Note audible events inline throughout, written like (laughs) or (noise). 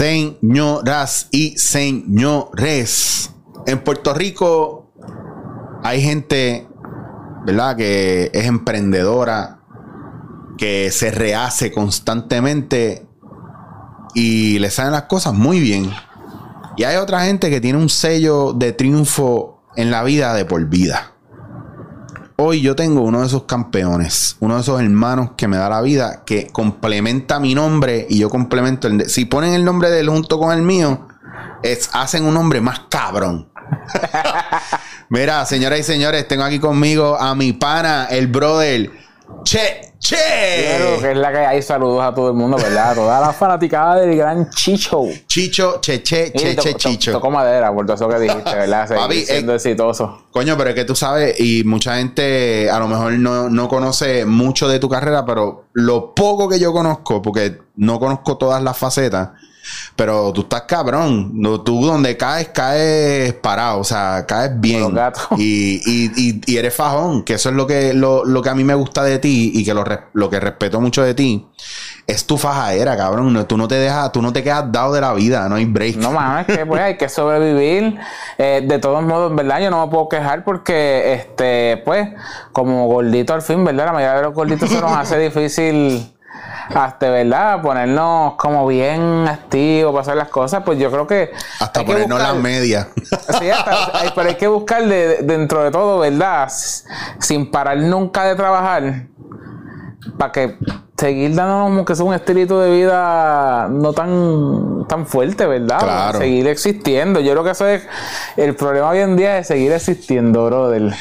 Señoras y señores, en Puerto Rico hay gente, ¿verdad? Que es emprendedora, que se rehace constantemente y le salen las cosas muy bien. Y hay otra gente que tiene un sello de triunfo en la vida de por vida. Hoy yo tengo uno de esos campeones, uno de esos hermanos que me da la vida, que complementa mi nombre y yo complemento el de, Si ponen el nombre de él junto con el mío, es, hacen un nombre más cabrón. (laughs) Mira, señoras y señores, tengo aquí conmigo a mi pana, el brother Che, che. Claro, que es la que hay. Saludos a todo el mundo, ¿verdad? Toda la fanaticada del gran Chicho. Chicho, che, che, che, che, Chicho. Tocó madera por todo eso que dijiste, ¿verdad? Papi, siendo exitoso. Coño, pero es que tú sabes, y mucha gente a lo mejor no, no conoce mucho de tu carrera, pero lo poco que yo conozco, porque no conozco todas las facetas pero tú estás cabrón. Tú donde caes, caes parado. O sea, caes bien. Y, y, y, eres fajón. Que eso es lo que, lo, lo, que a mí me gusta de ti y que lo, lo que respeto mucho de ti. Es tu fajadera, cabrón. tú no te dejas, tú no te quedas dado de la vida, no hay break. No mames, que pues hay que sobrevivir. Eh, de todos modos, ¿verdad? Yo no me puedo quejar porque, este, pues, como gordito al fin, ¿verdad? La mayoría de los gorditos se nos hace (laughs) difícil hasta, ¿verdad? Ponernos como bien activos para hacer las cosas, pues yo creo que... Hasta ponernos las medias. Sí, hasta, pero hay que buscar dentro de todo, ¿verdad? Sin parar nunca de trabajar, para que seguir dándonos que es un estilito de vida no tan, tan fuerte, ¿verdad? Claro. Seguir existiendo. Yo creo que eso es el problema hoy en día es seguir existiendo, brother.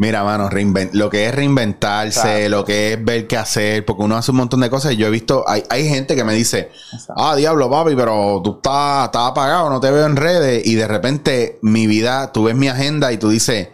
Mira, mano, lo que es reinventarse, lo que es ver qué hacer, porque uno hace un montón de cosas. Yo he visto, hay, hay gente que me dice, ah, diablo, papi, pero tú estás, estás apagado, no te veo en redes. Y de repente mi vida, tú ves mi agenda y tú dices,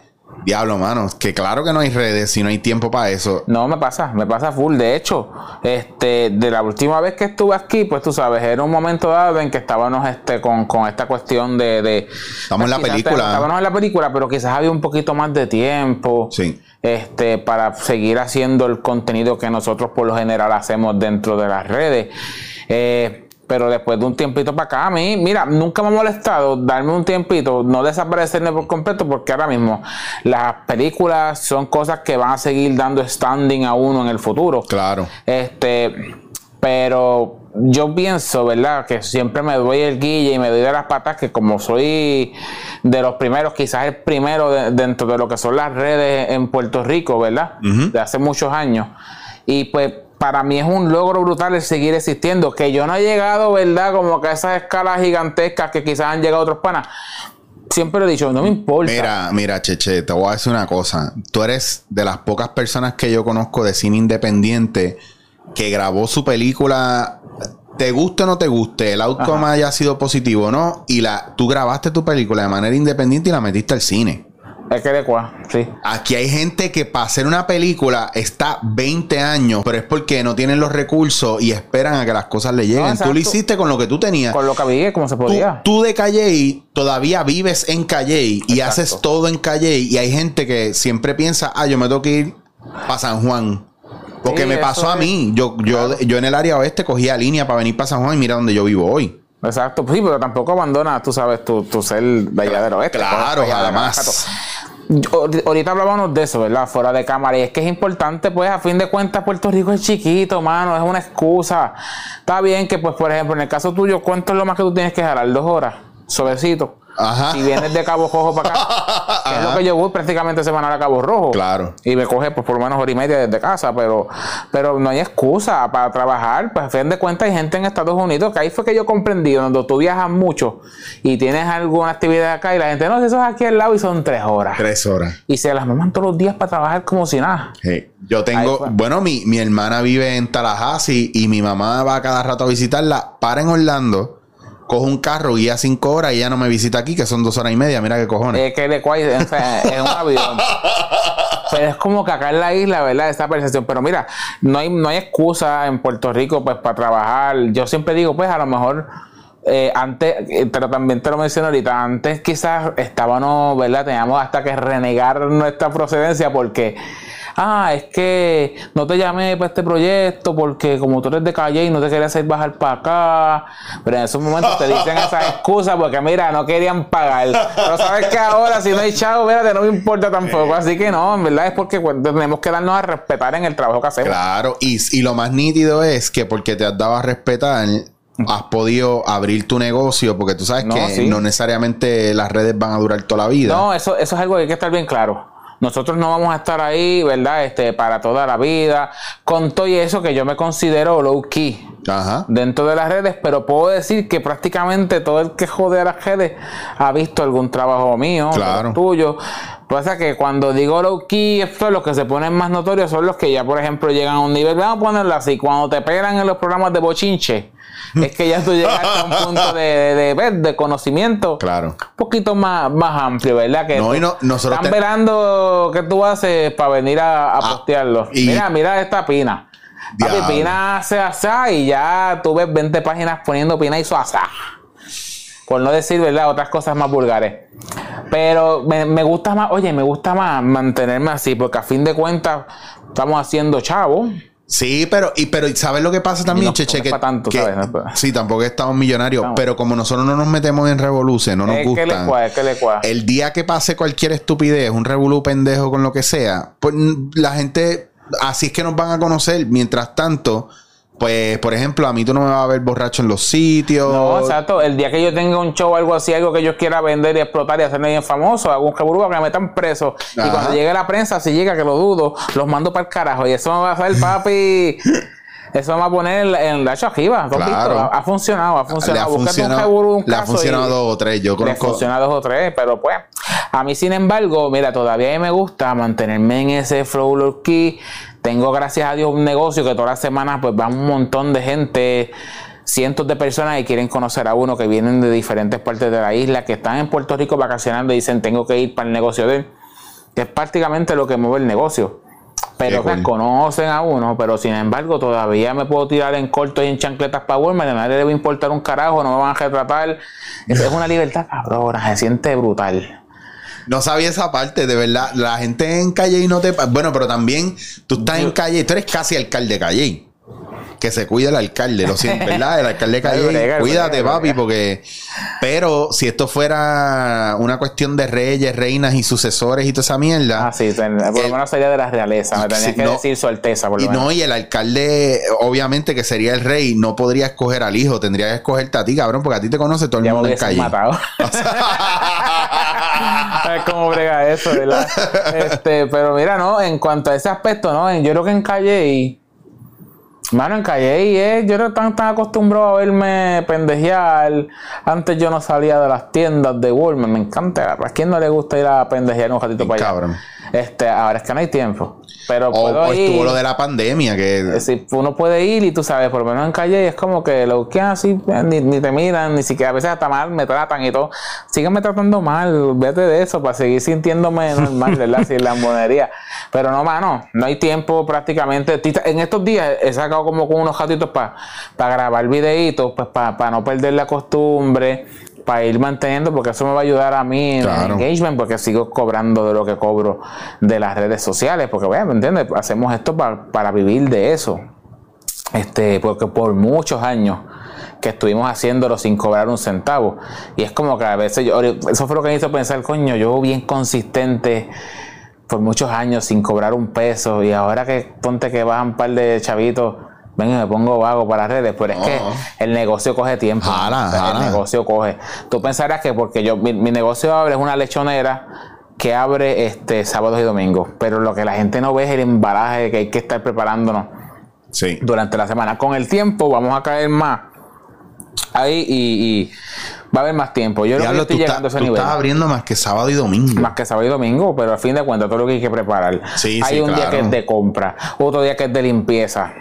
Diablo, mano, que claro que no hay redes si no hay tiempo para eso. No, me pasa, me pasa full. De hecho, este, de la última vez que estuve aquí, pues tú sabes, era un momento dado en que estábamos este, con, con esta cuestión de. de Estamos en la película. Estábamos en la película, pero quizás había un poquito más de tiempo. Sí. Este, para seguir haciendo el contenido que nosotros por lo general hacemos dentro de las redes. Eh, pero después de un tiempito para acá, a mí, mira, nunca me ha molestado darme un tiempito, no desaparecerme por completo, porque ahora mismo las películas son cosas que van a seguir dando standing a uno en el futuro. Claro. Este, pero yo pienso, ¿verdad? Que siempre me doy el guille y me doy de las patas, que como soy de los primeros, quizás el primero dentro de lo que son las redes en Puerto Rico, ¿verdad? De hace muchos años. Y pues para mí es un logro brutal el seguir existiendo. Que yo no he llegado, ¿verdad? Como que a esas escalas gigantescas que quizás han llegado otros panas. Siempre he dicho, no me importa. Mira, mira, Cheche, te voy a decir una cosa. Tú eres de las pocas personas que yo conozco de cine independiente que grabó su película. Te guste o no te guste, el outcome haya sido positivo o no, y la, tú grabaste tu película de manera independiente y la metiste al cine. Es que de cuá, sí. Aquí hay gente que para hacer una película está 20 años, pero es porque no tienen los recursos y esperan a que las cosas le lleguen. tú lo hiciste con lo que tú tenías. Con lo que había, como se podía. Tú, de Calle todavía vives en Calle y haces todo en Calle y hay gente que siempre piensa, ah, yo me tengo que ir para San Juan. Porque me pasó a mí. Yo, yo, yo en el área oeste cogía línea para venir para San Juan y mira donde yo vivo hoy. Exacto, sí, pero tampoco abandonas, tú sabes, tu, tu ser de allá del oeste. Claro, además. Ahorita hablábamos de eso, ¿verdad? Fuera de cámara. Y es que es importante, pues, a fin de cuentas, Puerto Rico es chiquito, mano. Es una excusa. Está bien que, pues, por ejemplo, en el caso tuyo, ¿cuánto es lo más que tú tienes que jalar? Dos horas. Si vienes de Cabo Rojo para acá, (laughs) es lo que yo voy prácticamente semanal a Cabo Rojo. Claro. Y me coge pues, por lo menos hora y media desde casa, pero, pero no hay excusa para trabajar. Pues a fin de cuentas hay gente en Estados Unidos que ahí fue que yo comprendí, cuando tú viajas mucho y tienes alguna actividad acá y la gente, no, eso es aquí al lado y son tres horas. Tres horas. Y se las mandan todos los días para trabajar como si nada. Yo tengo, bueno, mi, mi hermana vive en Tallahassee y mi mamá va cada rato a visitarla, para en Orlando cojo un carro, guía cinco horas y ya no me visita aquí, que son dos horas y media. Mira qué cojones. Es que de cual, es un avión. (laughs) Pero es como que acá en la isla, ¿verdad? Esta percepción. Pero mira, no hay, no hay excusa en Puerto Rico, pues, para trabajar. Yo siempre digo, pues, a lo mejor. Eh, antes, eh, pero también te lo menciono ahorita, antes quizás estábamos, ¿verdad? Teníamos hasta que renegar nuestra procedencia porque ah, es que no te llamé para este proyecto porque como tú eres de calle y no te quería hacer bajar para acá. Pero en esos momentos te dicen esas (laughs) excusas porque mira, no querían pagar. Pero sabes que ahora si no hay chavo, mira, no me importa tampoco. Así que no, en verdad es porque pues, tenemos que darnos a respetar en el trabajo que hacemos. Claro, y, y lo más nítido es que porque te has dado a respetar has podido abrir tu negocio porque tú sabes que no necesariamente las redes van a durar toda la vida. No, eso, eso es algo que hay que estar bien claro. Nosotros no vamos a estar ahí, ¿verdad? Este, para toda la vida. Con todo y eso que yo me considero low key dentro de las redes, pero puedo decir que prácticamente todo el que jode a las redes ha visto algún trabajo mío, claro. tuyo. Pasa que cuando digo low key, esto, los que se ponen más notorios son los que ya, por ejemplo, llegan a un nivel, vamos a ponerlo así, cuando te pegan en los programas de bochinche (laughs) es que ya tú llegas a un punto de, de, de, conocimiento claro. un poquito más, más amplio, ¿verdad? Que no, y no, nosotros están esperando qué tú haces para venir a, a ah, postearlo. Mira, mira esta pina. Papi, pina hace asá y ya tú ves 20 páginas poniendo pina y su asá. Por no decir, ¿verdad? Otras cosas más vulgares. Pero me, me gusta más, oye, me gusta más mantenerme así, porque a fin de cuentas estamos haciendo chavo. Sí, pero, y, pero ¿sabes lo que pasa también, Cheche? Que, tanto, ¿sabes? sí, tampoco estamos millonarios, pero como nosotros no nos metemos en revolución, no nos gusta. Que le que le El día que pase cualquier estupidez, un revolú pendejo con lo que sea, pues la gente, así es que nos van a conocer. Mientras tanto, pues, por ejemplo, a mí tú no me vas a ver borracho en los sitios. No, exacto. El día que yo tenga un show o algo así, algo que yo quiera vender y explotar y hacerme bien famoso, hago un que me metan preso. Y cuando llegue la prensa, si llega, que lo dudo, los mando para el carajo. Y eso me va a hacer, papi. (laughs) Eso me va a poner en, la chajiva. Claro. Ha funcionado, ha funcionado. Le ha funcionado, un, le ha funcionado dos o tres. Yo conozco. Le ha funcionado dos o tres, pero pues. A mí, sin embargo, mira, todavía me gusta mantenerme en ese flow key tengo, gracias a Dios, un negocio que todas las semanas pues va un montón de gente, cientos de personas que quieren conocer a uno, que vienen de diferentes partes de la isla, que están en Puerto Rico vacacionando y dicen, tengo que ir para el negocio de él. Es prácticamente lo que mueve el negocio. Pero que conocen a uno, pero sin embargo todavía me puedo tirar en corto y en chancletas para Walmart, a nadie le debe importar un carajo, no me van a retratar. Es una libertad cabrona, se siente brutal. No sabía esa parte, de verdad. La gente en Calle y no te. Bueno, pero también tú estás en Calle, tú eres casi alcalde de Calle. Que se cuida el alcalde, lo siento, (laughs) ¿verdad? El alcalde de Calle. cuídate, papi, porque. Pero si esto fuera una cuestión de reyes, reinas y sucesores y toda esa mierda. Ah, sí, por lo menos sería de la realeza. Me tenías que decir su alteza, por lo y No, y el alcalde, obviamente, que sería el rey, no podría escoger al hijo, tendría que escogerte a ti, cabrón, porque a ti te conoce todo el mundo en Calle. matado. (laughs) cómo brega eso, ¿verdad? (laughs) Este, pero mira, no, en cuanto a ese aspecto, ¿no? Yo creo que en Calle y. Mano, en Calle y eh, yo era tan, tan acostumbrado a verme pendejear. Antes yo no salía de las tiendas de Walmart. Me encanta. ¿A quién no le gusta ir a pendejear un ratito para allá? Este, ahora es que no hay tiempo. Pero o, estuvo lo de la pandemia que... Si uno puede ir y tú sabes, por lo menos en calle es como que lo que así, eh, ni, te miran, ni siquiera a veces hasta mal me tratan y todo. Sígueme tratando mal, vete de eso para seguir sintiéndome normal, ¿verdad? (laughs) Sin la monería. Pero no, mano, no hay tiempo prácticamente. En estos días he sacado como con unos ratitos para grabar videitos, pues para no perder la costumbre para ir manteniendo, porque eso me va a ayudar a mí en engagement, porque sigo cobrando de lo que cobro de las redes sociales, porque, bueno, ¿me entiendes? Hacemos esto para, vivir de eso. Este, porque por muchos años que estuvimos haciéndolo sin cobrar un centavo. Y es como que a veces yo, eso fue lo que me hizo pensar, coño, yo bien consistente por muchos años sin cobrar un peso y ahora que ponte que bajan un par de chavitos venga, me pongo vago para redes, pero es que el negocio coge tiempo. El negocio coge. Tú pensarás que porque yo, mi, negocio abre es una lechonera que abre este sábados y domingos, pero lo que la gente no ve es el embalaje que hay que estar preparándonos durante la semana. Con el tiempo vamos a caer más ahí y, va a haber más tiempo. Yo creo que estoy llegando a ese nivel. Estás abriendo más que sábado y domingo. Más que sábado y domingo, pero a fin de cuentas todo lo que hay que preparar. hay un día que es de compra, otro día que es de limpieza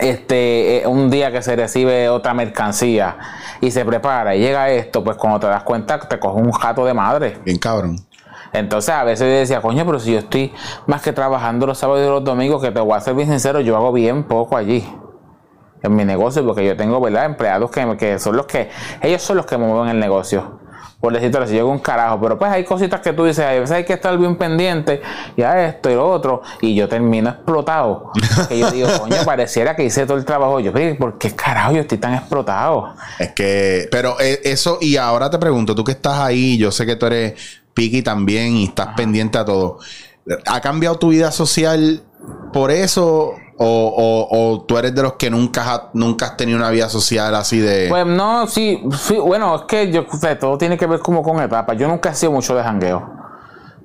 este, eh, un día que se recibe otra mercancía y se prepara y llega esto, pues cuando te das cuenta te coge un jato de madre. Bien cabrón. Entonces a veces yo decía, coño, pero si yo estoy más que trabajando los sábados y los domingos, que te voy a ser bien sincero, yo hago bien poco allí. En mi negocio, porque yo tengo, ¿verdad? Empleados que, que son los que, ellos son los que mueven el negocio. por decirte así, llego un carajo. Pero pues hay cositas que tú dices, a veces hay que estar bien pendiente, y a esto y lo otro, y yo termino explotado. que yo digo, (laughs) coño, pareciera que hice todo el trabajo. Yo, ¿por qué carajo yo estoy tan explotado? Es que, pero eh, eso, y ahora te pregunto, tú que estás ahí, yo sé que tú eres piqui también y estás pendiente a todo. ¿Ha cambiado tu vida social por eso? O, tú eres de los que nunca, nunca has tenido una vida social así de. Pues no, sí, bueno, es que yo, todo tiene que ver como con etapas. Yo nunca he sido mucho de jangueo.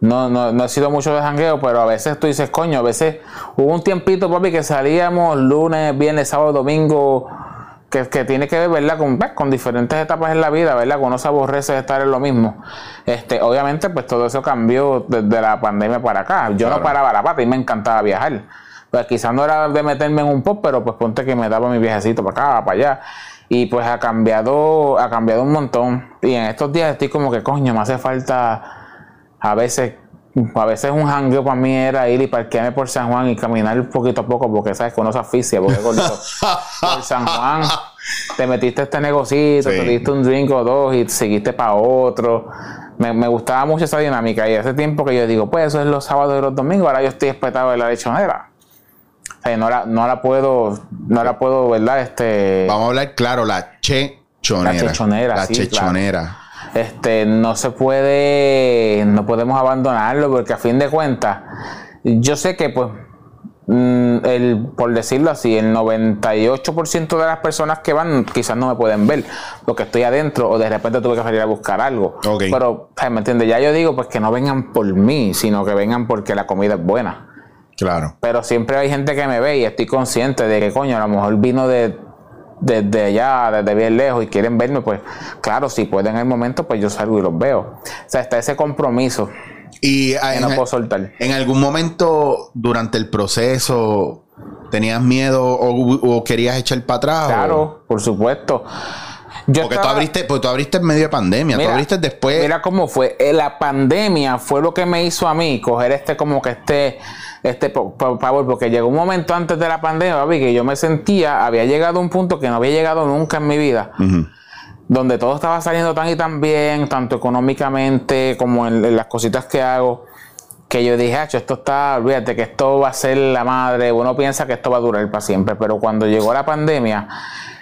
No, no, no he sido mucho de jangueo, pero a veces tú dices, coño, a veces hubo un tiempito, papi, que salíamos lunes, viernes, sábado, domingo, que, que tiene que ver, ¿verdad? Con, con diferentes etapas en la vida, ¿verdad? Que uno se aborrece de estar en lo mismo. Este, obviamente, pues todo eso cambió desde la pandemia para acá. Yo no paraba la pata y me encantaba viajar. Pues quizás no era de meterme en un pop, pero pues ponte que me daba mi viajecito para acá, para allá. Y pues ha cambiado, ha cambiado un montón. Y en estos días estoy como que, coño, me hace falta a veces a veces un jangueo para mí era ir y parquearme por San Juan y caminar poquito a poco porque sabes que uno se asfixia porque (laughs) por San Juan te metiste este negocito, te diste un drink o dos y seguiste para otro me, gustaba mucho esa dinámica y hace tiempo que yo digo pues eso es los sábados y los domingos ahora yo estoy espetado de la lechonera no la, no la puedo, no la puedo, ¿verdad? Este. Vamos a hablar claro, la chechonera. La chechonera, La chechonera. Este, no se puede, no podemos abandonarlo porque a fin de cuentas, yo sé que pues mm, el, por decirlo así, el 98% de las personas que van quizás no me pueden ver porque estoy adentro o de repente tuve que salir a buscar algo. Pero, ¿me entiendes? Ya yo digo pues que no vengan por mí, sino que vengan porque la comida es buena. Claro. Pero siempre hay gente que me ve y estoy consciente de que, coño, a lo mejor vino de desde allá, desde bien lejos y quieren verme, pues claro, si pueden en el momento, pues yo salgo y los veo. O sea, está ese compromiso y que no puedo soltar. ¿En algún momento durante el proceso tenías miedo o, querías echar para atrás? Claro, por supuesto. Porque, tú abriste, porque tú abriste en medio de pandemia, tú abriste después. Mira cómo fue. Eh, la pandemia fue lo que me hizo a mí coger este como que este este favor, porque llegó un momento antes de la pandemia, que yo me sentía, había llegado a un punto que no había llegado nunca en mi vida, donde todo estaba saliendo tan y tan bien, tanto económicamente como en, las cositas que hago, que yo dije, esto está, olvídate que esto va a ser la madre, uno piensa que esto va a durar para siempre, pero cuando llegó la pandemia,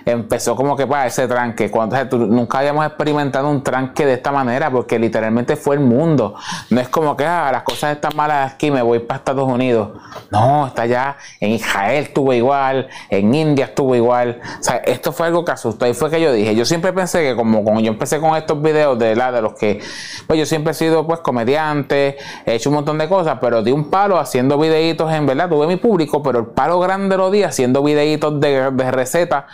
empezó como que para ese tranque. Cuando, nunca habíamos experimentado un tranque de esta manera porque literalmente fue el mundo. No es como que ah, las cosas están malas aquí, me voy para Estados Unidos. No, está allá. En Israel estuvo igual, en India estuvo igual. O sea, esto fue algo que asustó. Y fue que yo dije, yo siempre pensé que como, como yo empecé con estos videos de, la, de los que, pues yo siempre he sido pues comediante, he hecho un montón de cosas, pero di un palo haciendo videitos en verdad, tuve mi público, pero el palo grande lo di haciendo videitos de, de recetas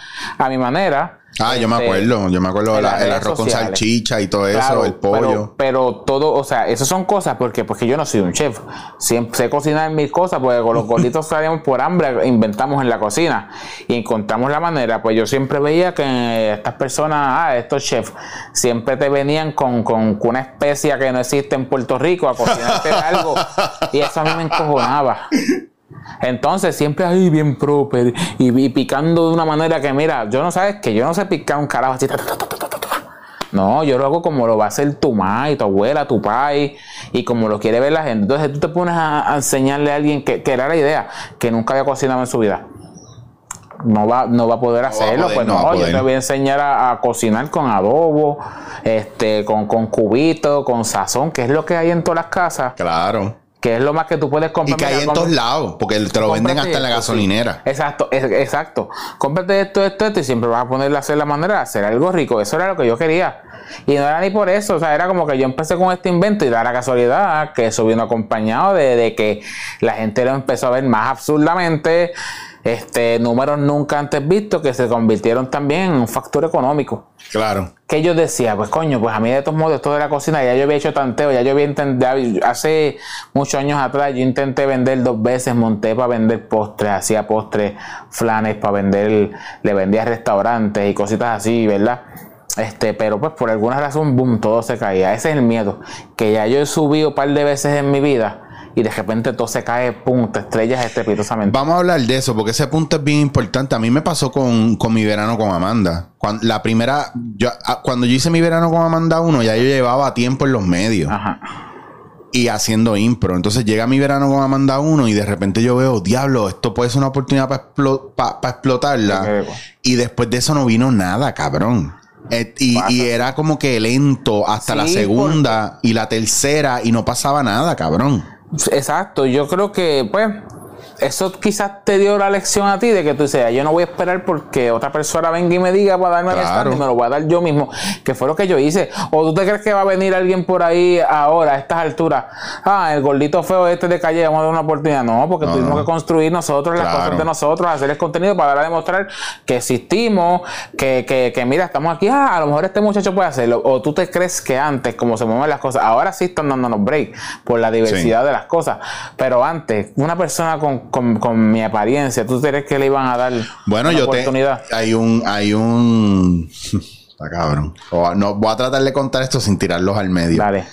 a mi manera. Ah, yo me este, acuerdo, yo me acuerdo el arroz con salchicha y todo eso, el pollo. Pero, todo, o sea, esas son cosas porque, porque yo no soy un chef. Siempre sé cocinar mil cosas porque con los gorditos (laughs) salíamos por hambre, inventamos en la cocina y encontramos la manera. Pues yo siempre veía que estas personas, ah, estos chefs, siempre te venían con, con, una especia que no existe en Puerto Rico a cocinarte (laughs) algo y eso a mí me encojonaba. Entonces, siempre ahí bien proper y, picando de una manera que, mira, yo no sabes que yo no sé picar un carajo así. no, yo lo hago como lo va a hacer tu madre, tu abuela, tu pai y como lo quiere ver la gente. Entonces, tú te pones a, enseñarle a alguien que, era la idea, que nunca había cocinado en su vida. No va, no va a poder hacerlo, pues no, yo te voy a enseñar a, cocinar con adobo, este, con, con cubito, con sazón, que es lo que hay en todas las casas. Claro que es lo más que tú puedes comprar. Y que hay en todos lados, porque te lo venden hasta en la gasolinera. Exacto, exacto. Cómprate esto, esto, esto, y siempre vas a ponerle a hacer la manera de hacer algo rico. Eso era lo que yo quería. Y no era ni por eso, o sea, era como que yo empecé con este invento y da la casualidad que eso vino acompañado de, de que la gente lo empezó a ver más absurdamente este, números nunca antes vistos que se convirtieron también en un factor económico. Claro. Que yo decía, pues coño, pues a mí de todos modos, esto de la cocina, ya yo había hecho tanteo, ya yo había intentado, hace muchos años atrás yo intenté vender dos veces, monté para vender postres, hacía postres, flanes para vender, le vendía a restaurantes y cositas así, ¿verdad? Este, pero pues por alguna razón, boom, todo se caía. Ese es el miedo. Que ya yo he subido un par de veces en mi vida y de repente todo se cae, pum, te estrellas estrepitosamente. Vamos a hablar de eso, porque ese punto es bien importante. A mí me pasó con, con mi verano con Amanda. Cuando, la primera, yo, cuando yo hice mi verano con Amanda 1, ya yo llevaba tiempo en los medios Ajá. y haciendo impro. Entonces llega mi verano con Amanda 1 y de repente yo veo, diablo, esto puede ser una oportunidad para explotarla. Y después de eso no vino nada, cabrón. Y, y era como que lento hasta la segunda y la tercera y no pasaba nada, cabrón. Exacto, yo creo que, pues, eso quizás te dio la lección a ti de que tú dices, "Ah, yo no voy a esperar porque otra persona venga y me diga para darme el Claro. stand y me lo voy a dar yo mismo, que fue lo que yo hice. O tú te crees que va a venir alguien por ahí ahora, a estas alturas, ah, el gordito feo este de calle, vamos a dar una oportunidad. No, porque No, tuvimos no. que construir nosotros las cosas de nosotros, hacer el contenido para dar a demostrar que existimos, que, que, que mira, estamos aquí, ah, a lo mejor este muchacho puede hacerlo. O tú te crees que antes, como se mueven las cosas, ahora sí están dándonos break por la diversidad de las cosas. Pero antes, una persona con, con, con mi apariencia, ¿tú crees que le iban a dar Bueno, una yo te. oportunidad? Hay un. Hay un. (laughs) Está cabrón. No, voy a tratar de contar esto sin tirarlos al medio. Dale.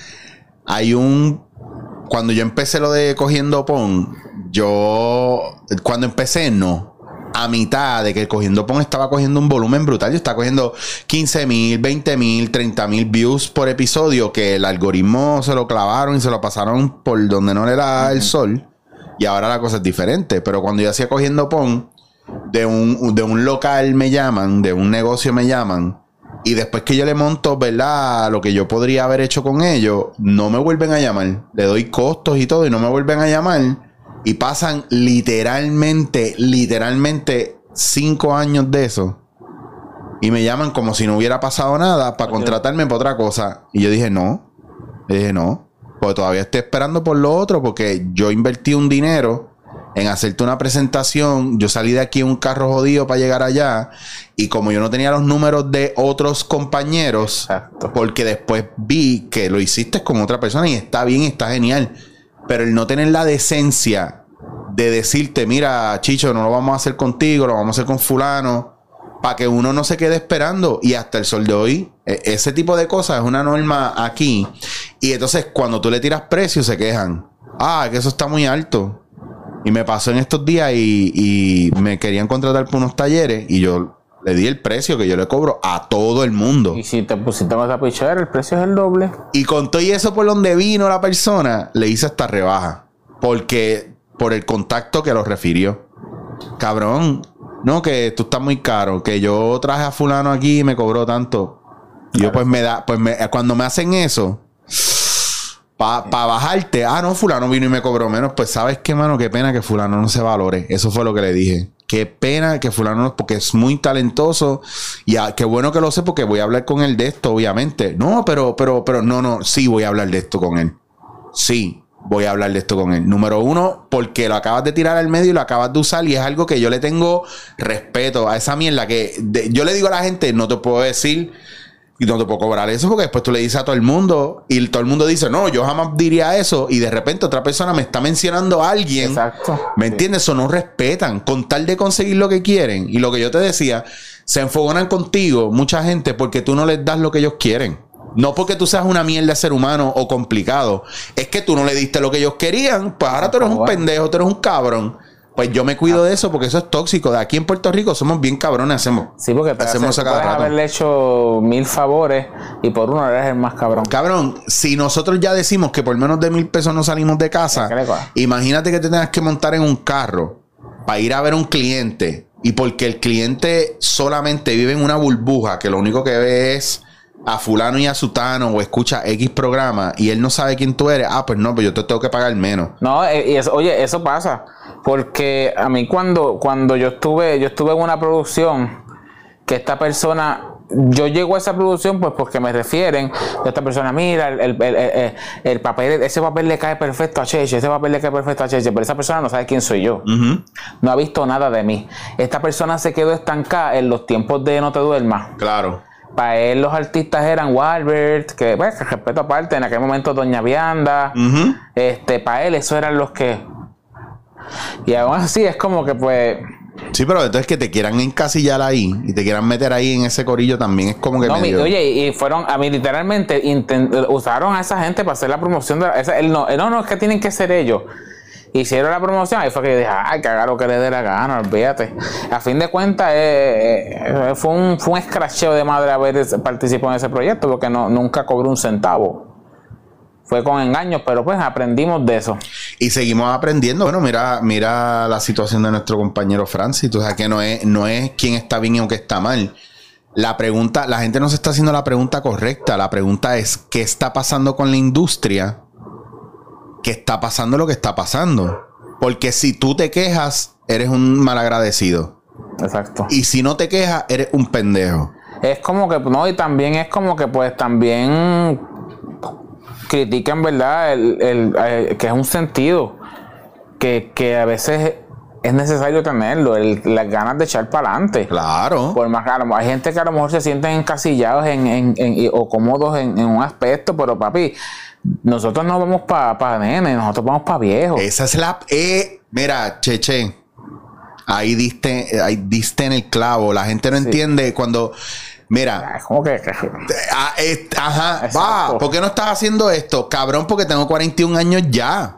Hay un. Cuando yo empecé lo de cogiendo pon, yo. Cuando empecé, no. A mitad de que el cogiendo pon estaba cogiendo un volumen brutal. Yo estaba cogiendo 15 mil, 20 mil, 30 mil views por episodio. Que el algoritmo se lo clavaron y se lo pasaron por donde no le da el sol. Y ahora la cosa es diferente. Pero cuando yo hacía cogiendo pon, de un, de un local me llaman, de un negocio me llaman, y después que yo le monto, ¿verdad? Lo que yo podría haber hecho con ellos, no me vuelven a llamar. Le doy costos y todo, y no me vuelven a llamar. Y pasan literalmente, literalmente cinco años de eso. Y me llaman como si no hubiera pasado nada para contratarme para otra cosa. Y yo dije, no. Le dije, no. Porque todavía estoy esperando por lo otro, porque yo invertí un dinero en hacerte una presentación. Yo salí de aquí en un carro jodido para llegar allá. Y como yo no tenía los números de otros compañeros, Exacto. porque después vi que lo hiciste con otra persona y está bien, está genial. Pero el no tener la decencia de decirte, mira, Chicho, no lo vamos a hacer contigo, lo vamos a hacer con fulano, para que uno no se quede esperando. Y hasta el sol de hoy, e- ese tipo de cosas es una norma aquí. Y entonces cuando tú le tiras precio, se quejan. Ah, que eso está muy alto. Y me pasó en estos días y, y me querían contratar por unos talleres y yo le di el precio que yo le cobro a todo el mundo. Y si te pusiste con esa pichera, el precio es el doble. Y con todo y eso por donde vino la persona, le hice esta rebaja. Porque, por el contacto que lo refirió. Cabrón, no, que tú estás muy caro, que yo traje a fulano aquí y me cobró tanto. Y yo pues me da, pues me- cuando me hacen eso, para bajarte, ah, no, fulano vino y me cobró menos, pues sabes qué, mano, qué pena que fulano no se valore. Eso fue lo que le dije. Qué pena que fulano no, porque es muy talentoso y ah, qué bueno que lo sé porque voy a hablar con él de esto, obviamente. No, pero, pero, pero, no, no, sí voy a hablar de esto con él. Sí, voy a hablar de esto con él. Número uno, porque lo acabas de tirar al medio y lo acabas de usar y es algo que yo le tengo respeto a esa mierda que de- yo le digo a la gente, no te puedo decir y no te puedo cobrar eso porque después tú le dices a todo el mundo y todo el mundo dice, no, yo jamás diría eso y de repente otra persona me está mencionando a alguien. Exacto. ¿Me entiendes? Eso no respetan. Con tal de conseguir lo que quieren. Y lo que yo te decía, se enfogonan contigo mucha gente porque tú no les das lo que ellos quieren. No porque tú seas una mierda de ser humano o complicado. Es que tú no le diste lo que ellos querían. Pues ahora tú eres un favor. pendejo, tú eres un cabrón. Pues yo me cuido de eso porque eso es tóxico. De aquí en Puerto Rico somos bien cabrones, hacemos. Sí, porque te Hacemos cada puedes rato. haberle hecho mil favores y por uno eres el más cabrón. Cabrón, si nosotros ya decimos que por menos de mil pesos no salimos de casa, imagínate que te tengas que montar en un carro para ir a ver a un cliente y porque el cliente solamente vive en una burbuja que lo único que ve es a fulano y a sutano o escucha X programa y él no sabe quién tú eres, ah, pues no, pues yo te tengo que pagar menos. No, eh, y eso, oye, eso pasa. Porque a mí cuando, cuando yo estuve, yo estuve en una producción que esta persona, yo llego a esa producción pues porque me refieren, a esta persona, mira, el, el- el- el- el papel, ese papel le cae perfecto a Cheche, ese papel le cae perfecto a Cheche, pero esa persona no sabe quién soy yo. No ha visto nada de mí. Esta persona se quedó estancada en los tiempos de No te duermas. Claro. Para él los artistas eran Walbert, que pues, que respeto aparte, en aquel momento Doña Vianda. Este, para él, eso eran los que. Y aún así es como que, pues. Sí, pero entonces que te quieran encasillar ahí y te quieran meter ahí en ese corillo también es como que No, mi- oye, y fueron, a mí literalmente usaron a esa gente para hacer la promoción de la- esa- el no, no, no, es que tienen que ser ellos. Hicieron la promoción, ahí fue que yo dije, ay, que haga lo que le dé la gana, olvídate. A fin de cuentas, eh, eh, fue un, fue un escracheo de madre haber participado en ese proyecto, porque no, nunca cobró un centavo. Fue con engaños, pero pues aprendimos de eso. Y seguimos aprendiendo. Bueno, mira, mira la situación de nuestro compañero Francis. O sea, que no es, no es quién está bien o quién está mal. La pregunta, la gente no se está haciendo la pregunta correcta. La pregunta es, ¿qué está pasando con la industria? ¿Qué está pasando lo que está pasando? Porque si tú te quejas, eres un malagradecido. Exacto. Y si no te quejas, eres un pendejo. Es como que, no, y también es como que, pues, también critican, ¿verdad? El, el- eh, que es un sentido que, que a veces es necesario tenerlo, el- las ganas de echar para adelante. Claro. Por más que mejor- hay gente que a lo mejor se sienten encasillados en, en- en- o cómodos en un aspecto, pero papi, nosotros no vamos para pa nene, nosotros vamos para viejos. Esa es la. eh, mira, Cheche. Ahí diste, ahí diste en el clavo. La gente no entiende cuando. Mira, Es como que, ah, ajá, Exacto. va. ¿Por qué no estás haciendo esto? Cabrón, porque tengo 41 años ya.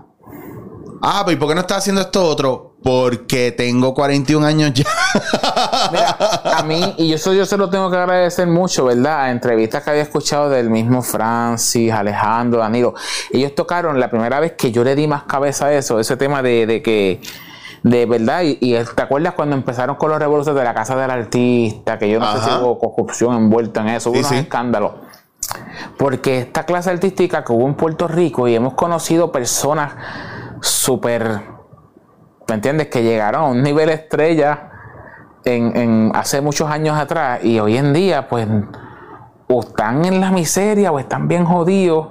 Ah, pues ¿y por qué no estás haciendo esto otro? Porque tengo 41 años ya. Mira, a mí, y eso yo se lo tengo que agradecer mucho, ¿verdad? A entrevistas que había escuchado del mismo Francis, Alejandro, Danilo. Ellos tocaron la primera vez que yo le di más cabeza a eso, ese tema de, de que, de verdad, y, y te acuerdas cuando empezaron con los revoluciones de la casa del artista, que yo no sé si hubo corrupción envuelta en eso, hubo Sí, unos sí. escándalos. Porque esta clase artística que hubo en Puerto Rico y hemos conocido personas súper, ¿me entiendes? Que llegaron a un nivel estrella en, en hace muchos años atrás y hoy en día pues o están en la miseria o están bien jodidos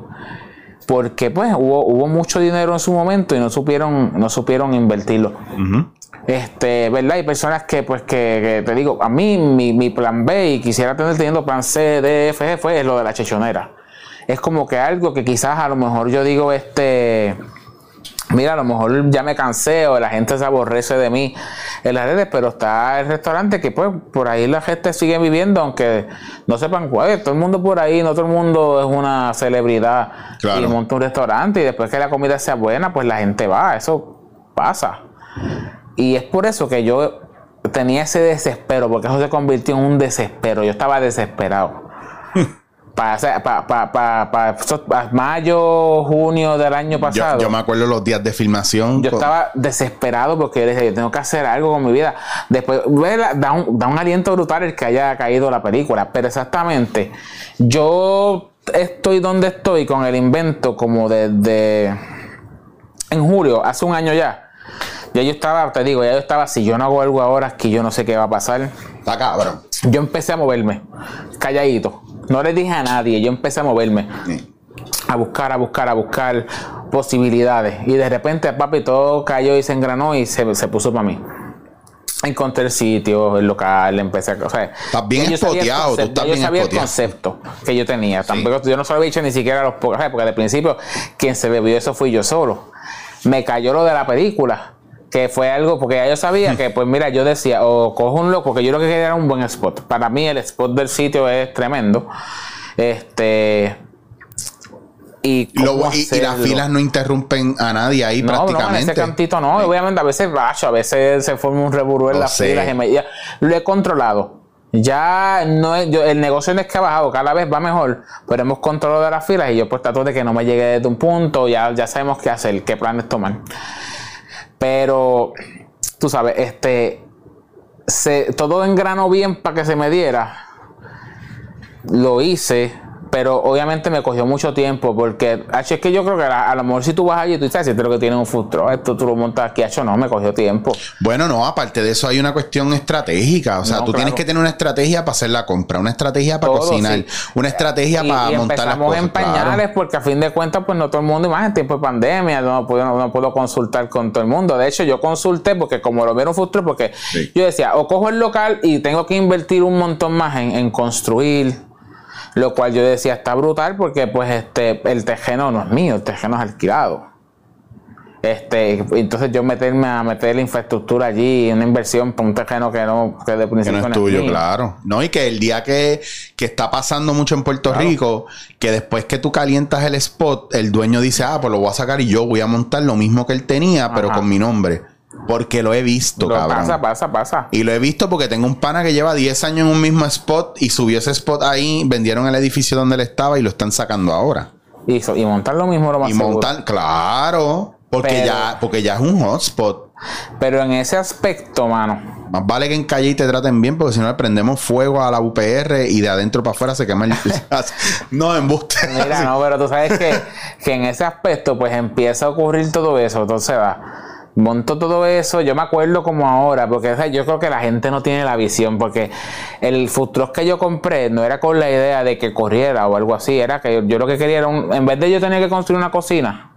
porque pues hubo, hubo mucho dinero en su momento y no supieron no supieron invertirlo. Este verdad hay personas que pues que, que te digo a mí mi, mi plan B y quisiera tener teniendo plan C D F G fue lo de la chechonera. Es como que algo que quizás a lo mejor yo digo este mira, a lo mejor ya me cansé o la gente se aborrece de mí en las redes, pero está el restaurante que pues por ahí la gente sigue viviendo, aunque no sepan cuál es, todo el mundo por ahí, no todo el mundo es una celebridad Claro. y monta un restaurante y después que la comida sea buena, pues la gente va, eso pasa. Y es por eso que yo tenía ese desespero, porque eso se convirtió en un desespero, yo estaba desesperado. Para, para, para, para, para- para mayo, junio del año pasado. yo me acuerdo los días de filmación. Yo estaba desesperado porque yo decía, yo tengo que hacer algo con mi vida. Después, da un, da un aliento brutal el que haya caído la película. Pero exactamente, yo estoy donde estoy con el invento como desde en julio, hace un año ya. Ya yo estaba, te digo, ya yo estaba, si yo no hago algo ahora, es que yo no sé qué va a pasar. Está cabrón. Yo empecé a moverme, calladito. No le dije a nadie, yo empecé a moverme a buscar, a buscar, a buscar posibilidades. Y de repente, papi, todo cayó y se engranó y se, se puso para mí. Encontré el sitio, el local, empecé a. O sea, Estás bien espoteado, tú estás ya yo bien sabía el concepto que yo tenía. Tampoco, yo no se lo había dicho ni siquiera a los pocos, porque al principio quien se bebió eso fui yo solo. Me cayó lo de la película. Que fue algo, porque ya yo sabía que, pues mira, yo decía, o cojo un loco, que yo lo que quería era un buen spot. Para mí, el spot del sitio es tremendo. Este. Y, lo- y- y las filas no interrumpen a nadie ahí No, no, en prácticamente. ese cantito no. Obviamente, a veces, bacho, a veces se forma un reburú en Lo las sé. filas. y me- ya- lo he controlado. Ya no es, yo- el negocio no es que ha bajado, cada vez va mejor, pero hemos controlado las filas y yo pues trato de que no me llegue desde un punto, ya, ya sabemos qué hacer, qué planes tomar. Pero, tú sabes, este, se, todo engranó bien para que se me diera. Lo hice, pero obviamente me cogió mucho tiempo porque, hacho, es que yo creo que a, a lo mejor si tú vas allí, tú sabes, si te lo que tiene un truck, esto tú lo montas aquí, hacho, no, me cogió tiempo. Bueno, no, aparte de eso hay una cuestión estratégica. O sea, No, tú tienes que tener una estrategia para hacer la compra, una estrategia para Todo, cocinar, sí. una estrategia Y, para y montar las cosas. en pañales claro. porque a fin de cuentas pues no todo el mundo, más en tiempo de pandemia, no puedo, no, no puedo consultar con todo el mundo. De hecho yo consulté porque como lo vieron futuro porque Sí. yo decía o cojo el local y tengo que invertir un montón más en, en construir, lo cual yo decía está brutal porque pues este el terreno no es mío, el terreno es alquilado. Este, entonces yo meterme a meter la infraestructura allí, una inversión para un terreno que no, que de Que no principio es tuyo, mío. claro. No, y que el día que, que está pasando mucho en Puerto Rico, que después que tú calientas el spot, el dueño dice, ah, pues lo voy a sacar y yo voy a montar lo mismo que él tenía, pero con mi nombre. Porque lo he visto, Lo cabrón. pasa, pasa, pasa. Y lo he visto porque tengo un pana que lleva 10 años en un mismo spot y subió ese spot ahí, vendieron el edificio donde él estaba y lo están sacando ahora. Y, so- y montar lo mismo lo más Y seguro. montan, claro, porque Pero- ya, porque ya es un hotspot. Pero en ese aspecto, mano, Más vale que en calle y te traten bien, porque si no le prendemos fuego a la UPR y de adentro para afuera se quema el. (laughs) (laughs) no, embuste. Mira, no, pero tú sabes que, que en ese aspecto, pues empieza a ocurrir todo eso. Entonces va, monto todo eso. Yo me acuerdo como ahora, porque o sea, yo creo que la gente no tiene la visión, porque el truck que yo compré no era con la idea de que corriera o algo así, era que yo, yo lo que quería era un. En vez de yo tener que construir una cocina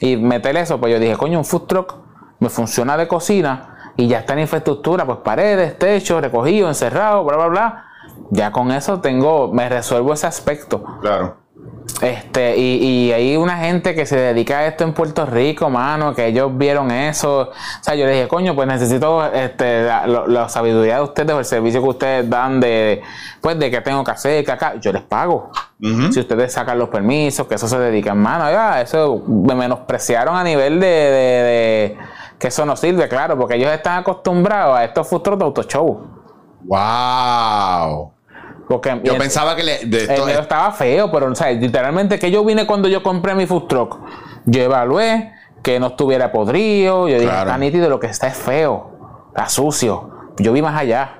y meter eso, pues yo dije, coño, un food truck me funciona de cocina y ya está en infraestructura, pues paredes, techo, recogido, encerrado, bla, bla, bla. Ya con eso tengo, me resuelvo ese aspecto. Claro. Este, y, y hay una gente que se dedica a esto en Puerto Rico, mano, que ellos vieron eso. O sea, yo les dije, coño, pues necesito este, la, sabiduría de ustedes o el servicio que ustedes dan de, pues, de qué tengo que hacer, que acá. Yo les pago. Si ustedes sacan los permisos, que eso se dedican, mano, ya, eso me menospreciaron a nivel de, de- de- que eso no sirve, claro, porque ellos están acostumbrados a estos futuros de autoshow. Wow. Porque Yo pensaba que le, de el mío estaba feo, pero o sea, literalmente que yo vine cuando yo compré mi food truck. Yo evalué que no estuviera podrido. Yo dije, Claro. está nítido, lo que está es feo, está sucio. Yo vi más allá.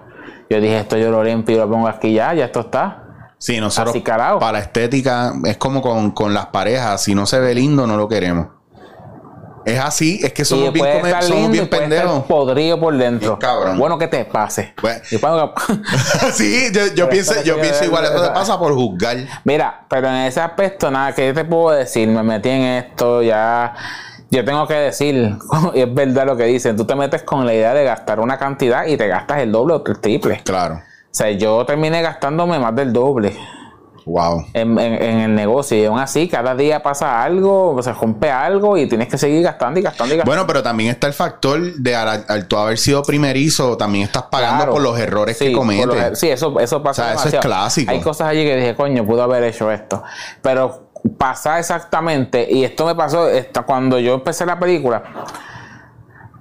Yo dije, esto yo lo limpio y lo pongo aquí ya, ya esto está. Sí, nosotros Así para estética es como con, con las parejas. Si no se ve lindo, no lo queremos. Es así, es que somos bien, come- somos lindo bien pendejos. podrido por dentro. Cabrón. Bueno, que te pase. Bueno. (laughs) Sí, yo, pienso, yo pienso igual. Eso te pasa por juzgar. Mira, pero en ese aspecto, nada, que yo te puedo decir? Me metí en esto, ya. Yo tengo que decir, y (laughs) es verdad lo que dicen, tú te metes con la idea de gastar una cantidad y te gastas el doble o el triple. Claro. O sea, yo terminé gastándome más del doble Wow. en, en- en el negocio y aún así cada día pasa algo, se rompe algo y tienes que seguir gastando y gastando y gastando. Bueno, pero también está el factor de al, al tú haber sido primerizo, también estás pagando Claro. por los errores Sí, que cometes. los er- sí, eso, eso pasa. O sea, eso es clásico. Hay cosas allí que dije, coño, pudo haber hecho esto. Pero pasa exactamente, y esto me pasó esta- cuando yo empecé la película.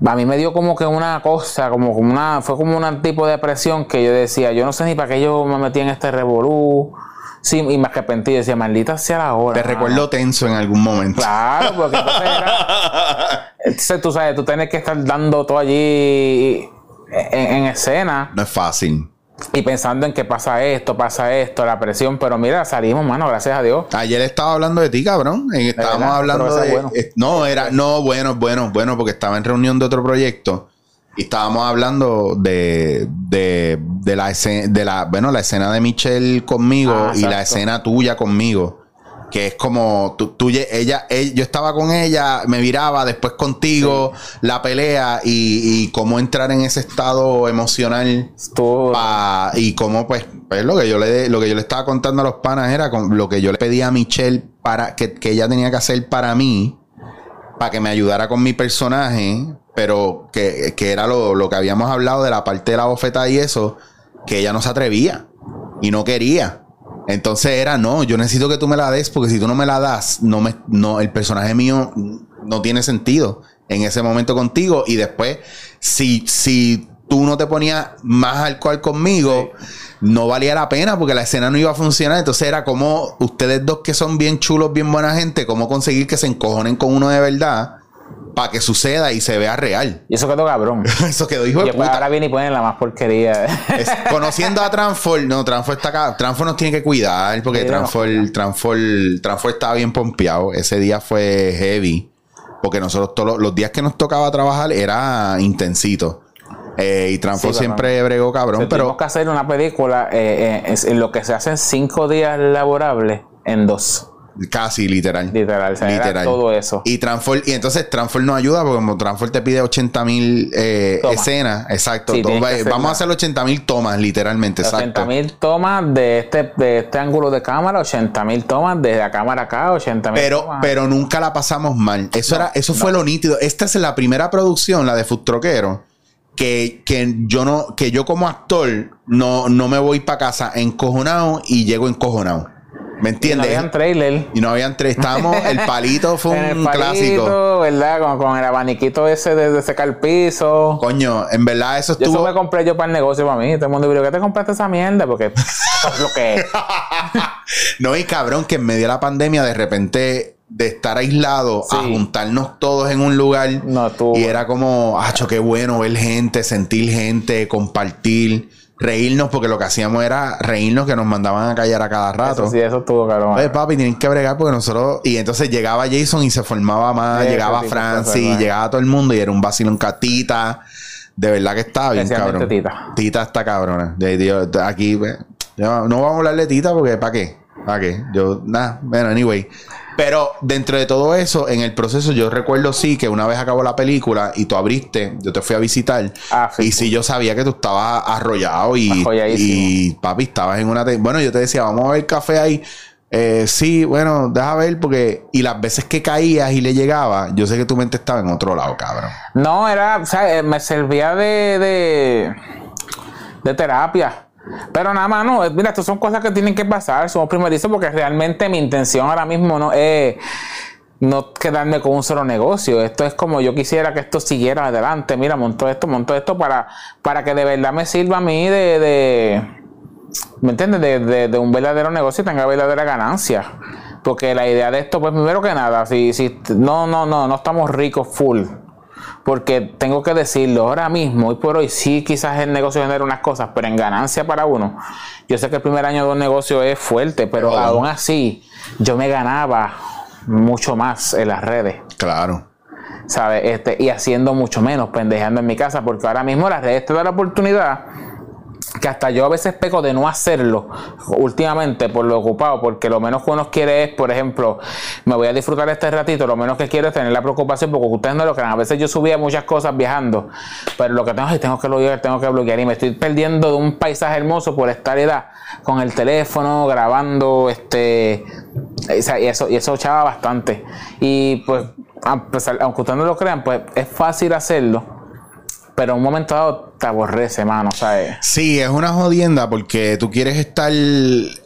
A mí me dio como que una cosa, como una, fue como un tipo de depresión que yo decía, yo no sé ni para qué yo me metí en este revolú. Sí, y me arrepentí, decía, maldita sea la hora. Te mano". recuerdo tenso en algún momento. Claro, porque entonces era. (laughs) Entonces tú sabes, tú tienes que estar dando todo allí en, en escena No es fácil. y pensando en que pasa esto, pasa esto, la presión, pero mira, salimos, mano, gracias a Dios. Ayer estaba hablando de ti, cabrón. Eh, Estábamos verdad, hablando de. bueno. No, era. No, bueno, bueno, bueno, porque estaba en reunión de otro proyecto. Y estábamos hablando de, de, de la escena, de la, bueno, la escena de Michelle conmigo Ah, y la escena tuya conmigo. Que es como tú, tú ella, ella- yo estaba con ella, me viraba, después contigo, la pelea y, y cómo entrar en ese estado emocional Pa- y como pues, pues lo que yo le lo que yo le estaba contando a los panas era con lo que yo le pedía a Michelle para que, que ella tenía que hacer para mí para que me ayudara con mi personaje pero que, que era lo, lo que habíamos hablado de la parte de la bofeta y eso que ella no se atrevía y no quería. Entonces era no yo necesito que tú me la des porque si tú no me la das no me no el personaje mío no tiene sentido en ese momento contigo. Y después si si tú no te ponías más alcohol conmigo no valía la pena porque la escena no iba a funcionar entonces era como ustedes dos que son bien chulos bien buena gente cómo conseguir que se encojonen con uno de verdad para que suceda y se vea real (laughs) Y eso quedó cabrón. (laughs) eso quedó hijo Y de puta ahora viene y ponen la más porquería. (laughs) es- conociendo a Transfor, no, Transfor está acá. Transfor nos tiene que cuidar porque Sí, no. Transfor, Transfor, Transfor estaba bien pompeado. Ese día fue heavy. Porque nosotros todos los días que nos tocaba trabajar era intensito. Eh, y Transfor Sí, siempre bregó cabrón, Pero pero tenemos que hacer una película eh, eh, en lo que se hacen cinco días laborables en dos. Casi literal. Literal, sea, era todo eso. Y Transform, y entonces Transform nos ayuda porque como Transform te pide 80 mil eh, escenas, exacto. Sí, vamos a hacer 80 mil tomas, literalmente, 80 exacto. mil tomas de este, de este ángulo de cámara, 80 mil tomas desde la cámara acá, 80 mil Pero, tomas. pero nunca la pasamos mal. Eso era, eso fue lo nítido. Esta es la primera producción, la de Futroquero, que, que yo no, que yo como actor no, no me voy para casa encojonado y llego encojonado. ¿Me Y no entiendes? habían trailer. Y no habían tres. Estábamos, el palito (laughs) fue En el un palito, clásico. ¿verdad? Con, con el abaniquito ese de, de secar el piso. Coño, en verdad eso Yo eso estuvo. me compré yo para el negocio para mí. Todo el mundo dijo, ¿qué te compraste esa mierda? Porque (laughs) lo que es. (laughs) No, y cabrón, que en medio de la pandemia, de repente, de estar aislado a juntarnos todos en un lugar. No, estuvo y era como, acho, qué bueno ver gente, sentir gente, compartir, reírnos, porque lo que hacíamos era reírnos que nos mandaban a callar a cada rato. Eso sí, eso estuvo cabrón. Oye, papi, tienen que bregar porque nosotros. Y entonces llegaba Jason y se formaba más, Sí, llegaba Francis, llegaba todo el mundo y era un vacilón catita. De verdad que estaba bien, cabrón. Tita. Tita está cabrona. De, de- aquí, no vamos a hablar de Tita porque, ¿para qué? ¿Para qué? Yo, nada, bueno, anyway. Pero dentro de todo eso, en el proceso, yo recuerdo sí que una vez acabó la película y tú abriste, yo te fui a visitar. Ah, sí, y sí. yo sabía que tú estabas arrollado y, papi, estabas en una. Bueno, yo te decía, vamos a ver café ahí. Eh, sí, bueno, deja ver porque. Y las veces que caías y le llegaba, yo sé que tu mente estaba en otro lado, cabrón. No, era, o sea, eh, me servía de, de, de terapia. Pero nada más, no, mira, estas son cosas que tienen que pasar, somos primerizos porque realmente mi intención ahora mismo no es no quedarme con un solo negocio. Esto es como yo quisiera que esto siguiera adelante. Mira, monto esto, monto esto para, para que de verdad me sirva a mí de, de ¿me entiendes? De, de- de un verdadero negocio y tenga verdadera ganancia. Porque la idea de esto, pues primero que nada, si, si no, no, no, no estamos ricos full. Porque tengo que decirlo, ahora mismo, hoy por hoy, sí quizás el negocio genera unas cosas, pero en ganancia para uno. Yo sé que el primer año de un negocio es fuerte, pero Pero- aún así yo me ganaba mucho más en las redes. Claro. ¿sabes? Este, y haciendo mucho menos, pendejando en mi casa, porque ahora mismo las redes te dan la oportunidad que hasta yo a veces peco de no hacerlo últimamente por lo ocupado, porque lo menos que uno quiere es, por ejemplo, me voy a disfrutar este ratito, lo menos que quiero es tener la preocupación, porque ustedes no lo crean, a veces yo subía muchas cosas viajando, pero lo que tengo es tengo que bloquear, tengo que bloquear y me estoy perdiendo de un paisaje hermoso por estar edad con el teléfono, grabando, este, y eso, y eso echaba bastante. Y pues, a pesar- aunque ustedes no lo crean, pues es fácil hacerlo. Pero en un momento dado te aborrece, mano, ¿sabes? Sí, es una jodienda porque tú quieres estar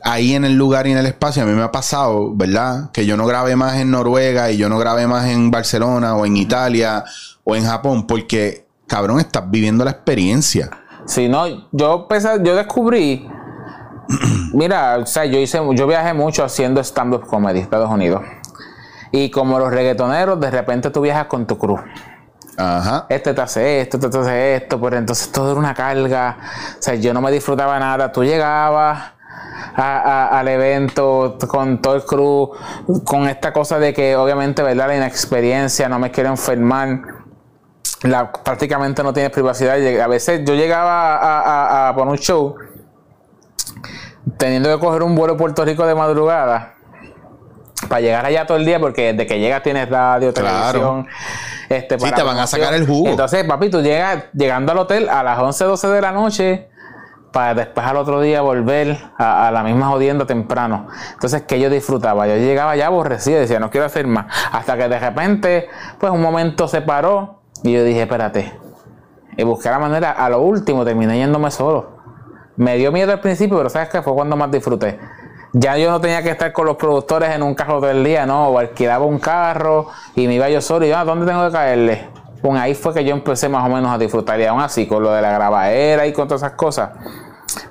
ahí en el lugar y en el espacio. A mí me ha pasado, ¿verdad? Que yo no grabé más en Noruega y yo no grabé más en Barcelona o en Italia o en Japón porque, cabrón, estás viviendo la experiencia. Si no, yo pesa- yo descubrí, (clears throat) mira, o sea, yo hice, yo viajé mucho haciendo stand-up comedy, Estados Unidos. Y como los reggaetoneros, de repente tú viajas con tu crew. Ajá. Este te hace esto, este te hace esto, pero entonces todo era una carga. O sea, yo no me disfrutaba nada. Tú llegabas a- a- al evento con todo el crew, con esta cosa de que obviamente, ¿verdad? La inexperiencia, no me quiero enfermar. La, prácticamente no tienes privacidad. A veces yo llegaba a, a, a poner un show teniendo que coger un vuelo a Puerto Rico de madrugada para llegar allá todo el día porque desde que llegas tienes radio, Claro. televisión. Este, Sí, para te van a sacar el jugo. Entonces, papi, tú llegas llegando al hotel a las 11, 12 de la noche para después al otro día volver a, a la misma jodienda temprano. Entonces, que yo disfrutaba. Yo llegaba ya aborrecido, decía, no quiero hacer más. Hasta que de repente, pues un momento se paró y yo dije, espérate. Y busqué la manera, a lo último terminé yéndome solo. Me dio miedo al principio, pero ¿sabes qué? Fue cuando más disfruté. Ya yo no tenía que estar con los productores en un carro todo el día, no, o alquilaba un carro y me iba yo solo y yo, "Ah, ¿dónde tengo que caerle? Pues ahí fue que yo empecé más o menos a disfrutar y aún así con lo de la grabadera y con todas esas cosas,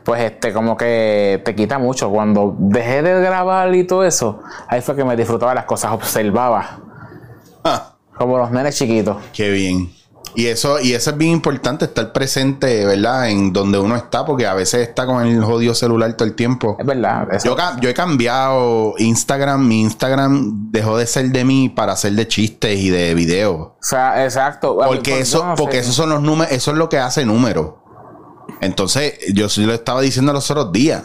pues este como que te quita mucho. Cuando dejé de grabar y todo eso, ahí fue que me disfrutaba las cosas, observaba, Ah, como los nenes chiquitos. qué bien. Y eso, y eso es bien importante, estar presente, ¿verdad? En donde uno está, porque a veces está con el jodido celular todo el tiempo. Es verdad. Yo, yo he cambiado Instagram. Mi Instagram dejó de ser de mí para ser de chistes y de videos. o sea, exacto. Porque pues, eso, yo porque esos son los números, eso es lo que hace número. Entonces, yo sí lo estaba diciendo los otros días.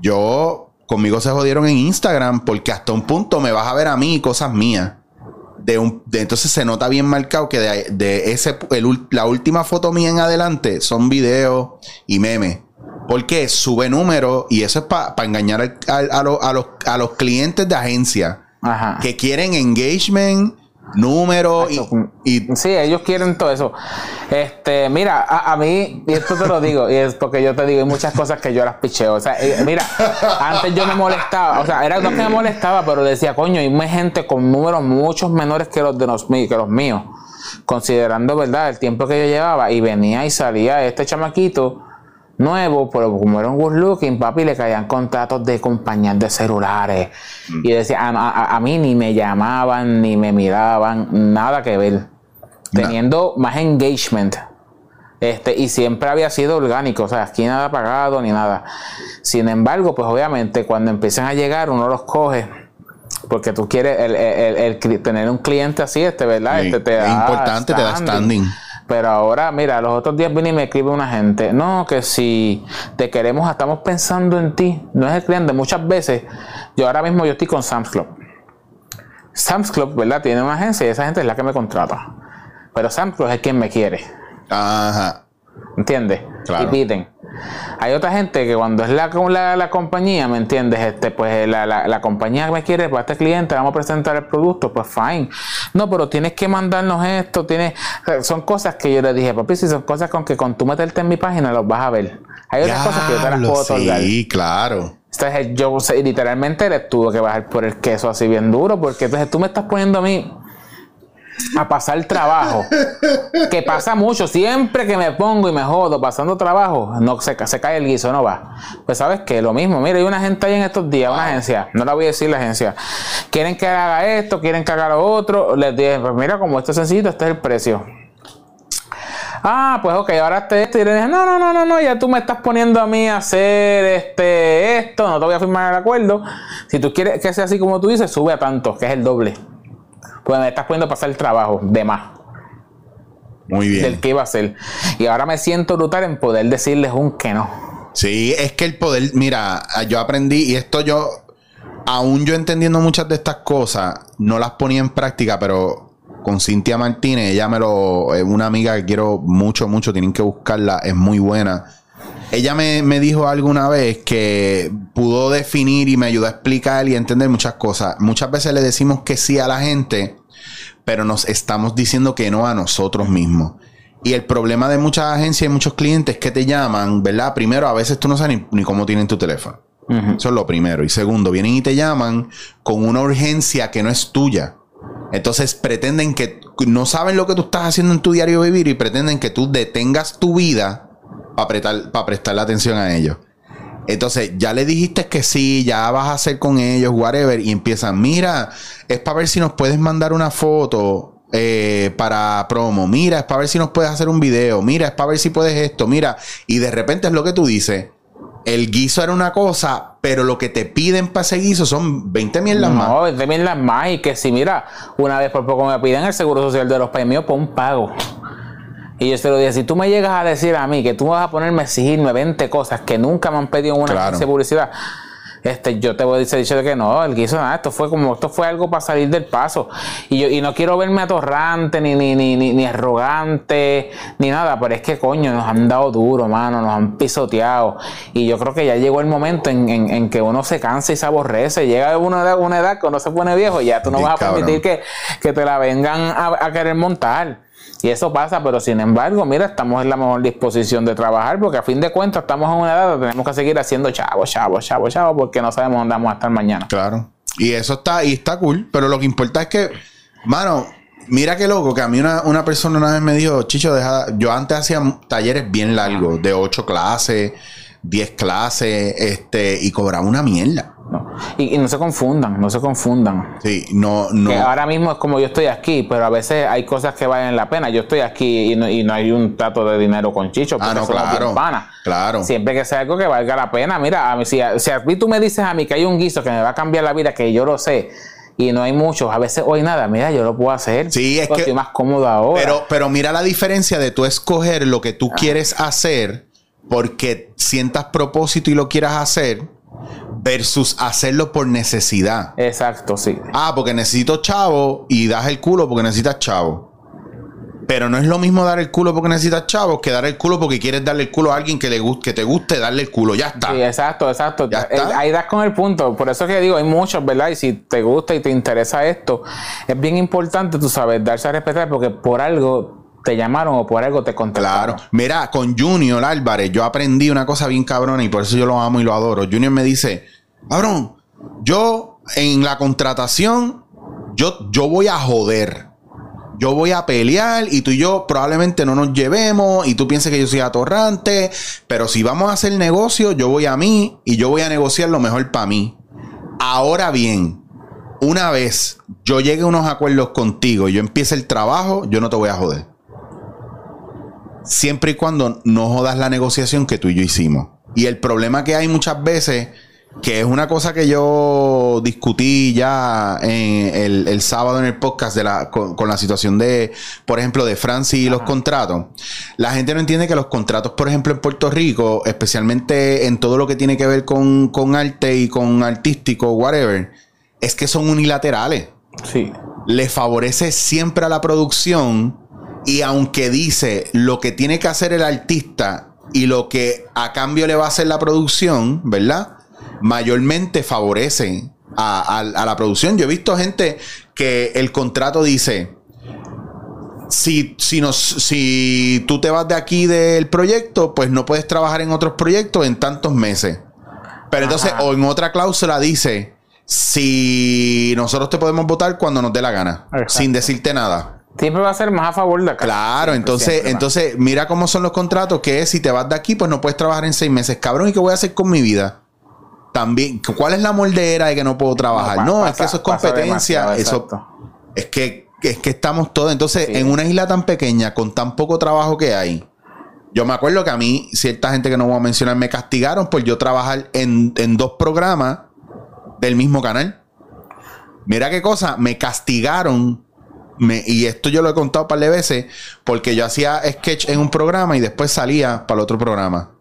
Yo, conmigo se jodieron en Instagram porque hasta un punto me vas a ver a mí y cosas mías. De un, de, entonces se nota bien marcado que de, de ese, el la última foto mía en adelante son videos y memes. Porque sube números y eso es para engañar al- al- a, los- a los, a los clientes de agencia Ajá. que quieren engagement, números y, y- Sí, ellos quieren todo eso. Este, mira, a, a mí, y esto te lo digo, y es porque yo te digo, hay muchas cosas que yo las picheo. O sea, eh, mira, antes yo me molestaba, o sea, era no que me molestaba, pero decía, coño, hay gente con números muchos menores que los de los que los míos. Considerando, ¿verdad?, el tiempo que yo llevaba, y venía y salía este chamaquito nuevo, pero como era un good looking, papi, le caían contratos de compañías de celulares. Y decía, a, a- a mí ni me llamaban, ni me miraban, nada que ver. Teniendo más engagement. Este, y siempre había sido orgánico, o sea, aquí nada pagado ni nada. Sin embargo, pues obviamente cuando empiezan a llegar, uno los coge. Porque tú quieres el, el- el- tener un cliente así, este, ¿verdad? Este te es da importante, te da standing. Pero ahora, mira, los otros días vine y me escribe una gente, no, que si te queremos, estamos pensando en ti, no es el cliente. Muchas veces, yo ahora mismo yo estoy con Sam's Club. Sam's Club, ¿verdad? Tiene una agencia y esa gente es la que me contrata. Pero Sam's Club es quien me quiere, Ajá. ¿entiendes? Claro. Y piden. Hay otra gente que cuando es la, la, la compañía, ¿me entiendes? Este, pues la, la, la compañía me quiere para este cliente, vamos a presentar el producto, pues fine. No, pero tienes que mandarnos esto, tienes, son cosas que yo le dije, papi, si son cosas con que con tú meterte en mi página los vas a ver. Hay otras cosas que yo te las puedo otorgar. Sí, claro. Entonces yo o sea, literalmente le tuve que bajar por el queso así bien duro, porque entonces tú me estás poniendo a mí a pasar trabajo, que pasa mucho, siempre que me pongo y me jodo pasando trabajo, no se, ca- se cae el guiso, no va. Pues sabes que lo mismo, mira, hay una gente ahí en estos días, una agencia, no la voy a decir la agencia, quieren que haga esto, quieren que haga lo otro, les dije, pues mira, como esto es sencillo, este es el precio. Ah, pues ok, ahora este esto. Y le dije, no, no, no, no, no, ya tú me estás poniendo a mí a hacer este, esto, no te voy a firmar el acuerdo. Si tú quieres que sea así como tú dices, sube a tanto, que es el doble. Pues me estás poniendo a pasar el trabajo de más Muy bien. del que iba a hacer. Y ahora me siento brutal en poder decirles un que no. Sí, es que el poder, mira, yo aprendí y esto yo, aún yo entendiendo muchas de estas cosas, no las ponía en práctica, pero con Cintia Martínez, ella me lo, es una amiga que quiero mucho, mucho, tienen que buscarla, es muy buena. Ella me, me dijo alguna vez que pudo definir y me ayudó a explicar y a entender muchas cosas. Muchas veces le decimos que sí a la gente, pero nos estamos diciendo que no a nosotros mismos. Y el problema de muchas agencias y muchos clientes que te llaman, ¿verdad? Primero, a veces tú no sabes ni, ni cómo tienen tu teléfono. Eso es lo primero. Y segundo, vienen y te llaman con una urgencia que no es tuya. Entonces pretenden que no saben lo que tú estás haciendo en tu diario vivir y pretenden que tú detengas tu vida para prestarle atención a ellos. Entonces, ya le dijiste que sí, ya vas a hacer con ellos, whatever, y empiezan, mira, es para ver si nos puedes mandar una foto eh, para promo, mira, es para ver si nos puedes hacer un video, mira, es para ver si puedes esto, mira, y de repente es lo que tú dices, el guiso era una cosa, pero lo que te piden para ese guiso son 20 mierdas más. No, de bien las más. Y que si, mira, una vez por poco me piden el seguro social de los premios por un pago. Y yo se lo dije, si tú me llegas a decir a mí que tú vas a ponerme a exigirme 20 cosas que nunca me han pedido en una Claro. de publicidad, este, yo te voy a decir dicho de que no, el guiso nada, esto fue como, esto fue algo para salir del paso. Y yo, y no quiero verme atorrante, ni, ni, ni, ni, arrogante, ni nada, pero es que coño, nos han dado duro, mano, nos han pisoteado. Y yo creo que ya llegó el momento en, en- en que uno se cansa y se aborrece. Llega una edad, una edad que uno se pone viejo y ya tú no vas a permitir que, que te la vengan a, a querer montar. Y eso pasa, pero sin embargo, mira, estamos en la mejor disposición de trabajar porque a fin de cuentas estamos en una edad donde tenemos que seguir haciendo chavo, chavo, chavo, chavo, porque no sabemos dónde vamos a estar mañana. Claro. Y eso está, y está cool, pero lo que importa es que, mano, mira qué loco, que a mí una, una persona una vez me dijo, Chicho, deja, yo antes hacía talleres bien largos, de 8 clases, 10 clases, este, y cobraba una mierda. ¿No? Y, y no se confundan, no se confundan. Sí, no, no. Que ahora mismo es como yo estoy aquí, pero a veces hay cosas que valen la pena. Yo estoy aquí y no, y no hay un trato de dinero con Chicho, porque Ah, no, somos claro. Claro. Siempre que sea algo que valga la pena, mira, a mí, si, a, si a mí tú me dices a mí que hay un guiso que me va a cambiar la vida, que yo lo sé, y no hay muchos, a veces hoy nada, mira, yo lo puedo hacer. Sí, es que- Estoy más cómodo ahora. Pero, pero mira la diferencia de tú escoger lo que tú quieres hacer porque sientas propósito y lo quieras hacer versus hacerlo por necesidad. Exacto, sí. Ah, porque necesito chavo y das el culo porque necesitas chavo. Pero no es lo mismo dar el culo porque necesitas chavos que dar el culo porque quieres darle el culo a alguien que, le guste, que te guste darle el culo. Ya está. Sí, exacto, exacto. Ya está. Eh, Ahí das con el punto. Por eso es que digo, hay muchos, ¿verdad? Y si te gusta y te interesa esto, es bien importante, tú sabes, darse a respetar porque por algo te llamaron o por algo te contactaron. Claro. Mira, con Junior Álvarez, yo aprendí una cosa bien cabrona y por eso yo lo amo y lo adoro. Junior me dice, cabrón, yo en la contratación, yo, yo voy a joder. Yo voy a pelear y tú y yo probablemente no nos llevemos y tú pienses que yo soy atorrante, pero si vamos a hacer negocio, yo voy a mí y yo voy a negociar lo mejor para mí. Ahora bien, una vez yo llegue a unos acuerdos contigo y yo empiece el trabajo, yo no te voy a joder. Siempre y cuando no jodas la negociación que tú y yo hicimos. Y el problema que hay muchas veces, que es una cosa que yo discutí ya en el, el sábado en el podcast de la, con, con la situación de, por ejemplo, de Francis y los contratos. La gente no entiende que los contratos, por ejemplo, en Puerto Rico, especialmente en todo lo que tiene que ver con, con arte y con artístico, whatever, es que son unilaterales Sí. le favorece siempre a la producción y aunque dice lo que tiene que hacer el artista y lo que a cambio le va a hacer la producción, ¿verdad? Mayormente favorece a, a- a la producción. Yo he visto gente que el contrato dice, si, si, nos, si tú te vas de aquí del proyecto, pues no puedes trabajar en otros proyectos en tantos meses. Pero entonces, Ajá. o en otra cláusula dice, si nosotros te podemos votar cuando nos dé la gana, Exacto. sin decirte nada. Siempre va a ser más a favor de acá. Claro, Siempre, entonces, siempre entonces, mira cómo son los contratos, que es si te vas de aquí, pues no puedes trabajar en seis meses. Cabrón, ¿y qué voy a hacer con mi vida? También, ¿cuál es la moldera de que no puedo trabajar? No, es que eso es competencia. Eso, es que, es que estamos todos. Entonces, Sí. en una isla tan pequeña, con tan poco trabajo que hay, yo me acuerdo que a mí, cierta gente que no voy a mencionar, me castigaron por yo trabajar en, en dos programas del mismo canal. Mira qué cosa, me castigaron. Me- y esto yo lo he contado un par de veces, porque yo hacía sketch en un programa y después salía para el otro programa.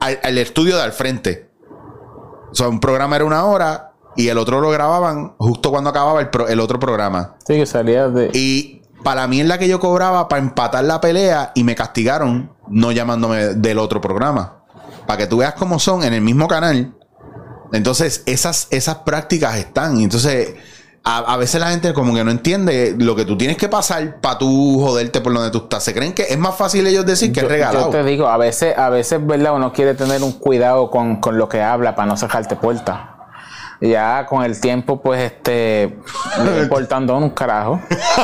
Al, al estudio de al frente. O sea, un programa era una hora y el otro lo grababan justo cuando acababa el, pro- el otro programa. Sí, que salía de. Y para mí es la que yo cobraba para empatar la pelea y me castigaron no llamándome del otro programa. Para que tú veas cómo son en el mismo canal. Entonces, esas, esas prácticas están. Entonces, a, a veces la gente como que no entiende lo que tú tienes que pasar para tú joderte por donde tú estás. Se creen que es más fácil ellos decir que yo, es regalado. yo te digo, a veces, a veces, ¿verdad? Uno quiere tener un cuidado con, con lo que habla para no cerrarte puertas. Ya con el tiempo, pues, este, va importando un carajo. (laughs)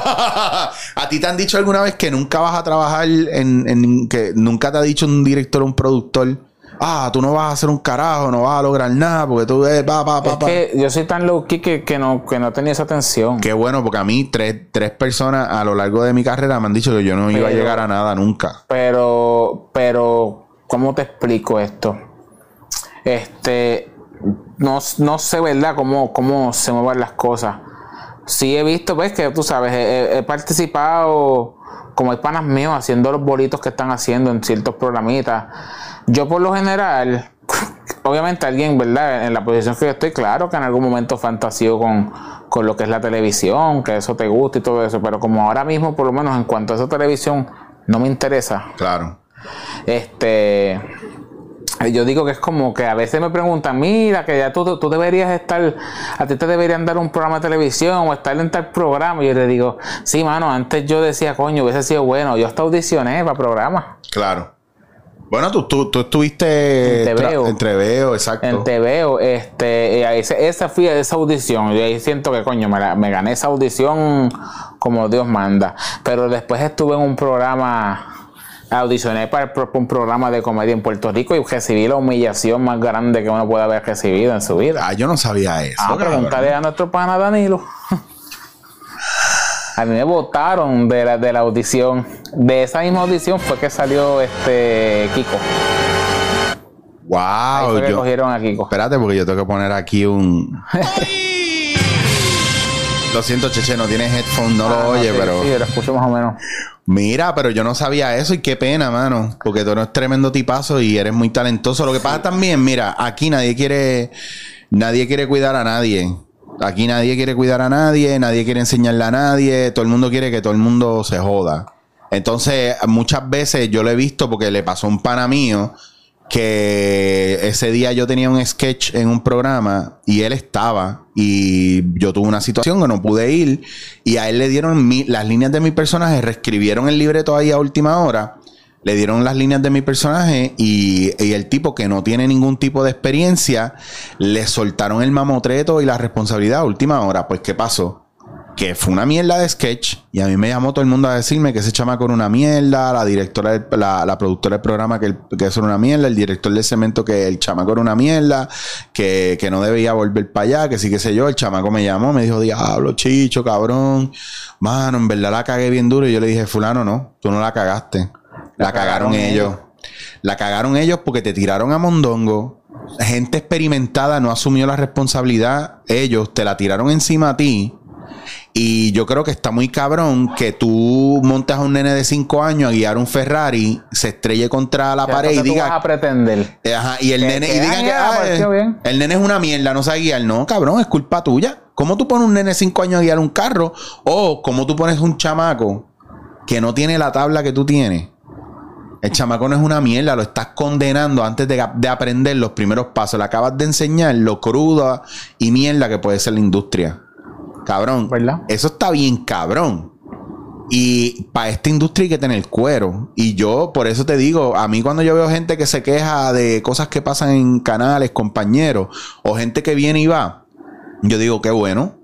¿A ti te han dicho alguna vez que nunca vas a trabajar en, en- que nunca te ha dicho un director o un productor? Ah, tú no vas a hacer un carajo, no vas a lograr nada porque tú ves, pa, pa, pa, Es pa"? que yo soy tan low key que, que no, que no tenía esa atención. Qué bueno, porque a mí tres, tres personas a lo largo de mi carrera me han dicho que yo no iba a llegar a nada nunca. Pero, pero, ¿cómo te explico esto? Este, no, no sé, ¿verdad?, cómo, cómo se mueven las cosas. Sí he visto, pues, que tú sabes, he, he participado como hay panas míos haciendo los bolitos que están haciendo en ciertos programitas. Yo, por lo general, (laughs) obviamente alguien, ¿verdad?, en la posición que yo estoy, claro que en algún momento fantasío con, con lo que es la televisión, que eso te gusta y todo eso, pero como ahora mismo, por lo menos en cuanto a esa televisión, no me interesa. Claro. Este. Yo digo que es como que a veces me preguntan, mira, que ya tú, tú deberías estar, a ti te deberían dar un programa de televisión o estar en tal programa. Y yo le digo, sí, mano, antes yo decía, coño, hubiese sido bueno. Yo hasta audicioné para programas. Claro. Bueno, tú, tú, tú estuviste En TVO. en TVO, exacto. En TVO, este, esa fui esa audición. Y ahí siento que, coño, me, la- me gané esa audición como Dios manda. Pero después estuve en un programa, audicioné para el un programa de comedia en Puerto Rico y recibí la humillación más grande que uno puede haber recibido en su vida. Ah, yo no sabía eso. Ah, cabrón. preguntarle a nuestro pana Danilo. (laughs) A mí me votaron de la, de la audición. De esa misma audición fue que salió este Kiko. Ahí Wow, fue que yo, cogieron a Kiko. Espérate, porque yo tengo que poner aquí un. (laughs) lo siento, Cheche, no tienes headphone, no Ah, lo oye, sí, pero. Sí, lo escucho más o menos. Mira, pero yo no sabía eso y qué pena, mano. Porque tú eres tremendo tipazo y eres muy talentoso. Lo que pasa también, mira, aquí nadie quiere. nadie quiere cuidar a nadie. Aquí nadie quiere cuidar a nadie, nadie quiere enseñarle a nadie, todo el mundo quiere que todo el mundo se joda. Entonces, muchas veces yo lo he visto porque le pasó a un pana mío que ese día yo tenía un sketch en un programa y él estaba y yo tuve una situación que no pude ir y a él le dieron las líneas de mi personaje, reescribieron el libreto ahí a última hora, le dieron las líneas de mi personaje y, y el tipo que no tiene ningún tipo de experiencia, le soltaron el mamotreto y la responsabilidad a última hora. Pues, ¿qué pasó? Que fue una mierda de sketch y a mí me llamó todo el mundo a decirme que ese chamaco era una mierda, la directora, la, la productora del programa que, que eso era una mierda, el director del cemento que el chamaco era una mierda, que, que no debía volver para allá, que sí que sé yo, el chamaco me llamó, me dijo, diablo, chicho, cabrón, mano, en verdad la cagué bien duro y yo le dije, fulano, no, tú no la cagaste, la, cagaron, ellos. La cagaron ellos porque te tiraron a Mondongo, gente experimentada no asumió la responsabilidad, ellos te la tiraron encima a ti y yo creo que está muy cabrón que tú montas a un nene de 5 años a guiar un Ferrari, se estrelle contra la pared y diga. Vas a pretender. Ajá, y el nene, y diga que ah, el nene es una mierda, no sabe guiar. No, cabrón, es culpa tuya. ¿Cómo tú pones un nene de 5 años a guiar un carro? O cómo tú pones un chamaco que no tiene la tabla que tú tienes. El chamaco no es una mierda, lo estás condenando antes de, de aprender los primeros pasos. Le acabas de enseñar lo cruda y mierda que puede ser la industria. Cabrón. ¿verdad? Eso está bien cabrón. Y para esta industria hay que tener cuero. Y yo, por eso te digo, a mí cuando yo veo gente que se queja de cosas que pasan en canales, compañeros, o gente que viene y va, yo digo, qué bueno.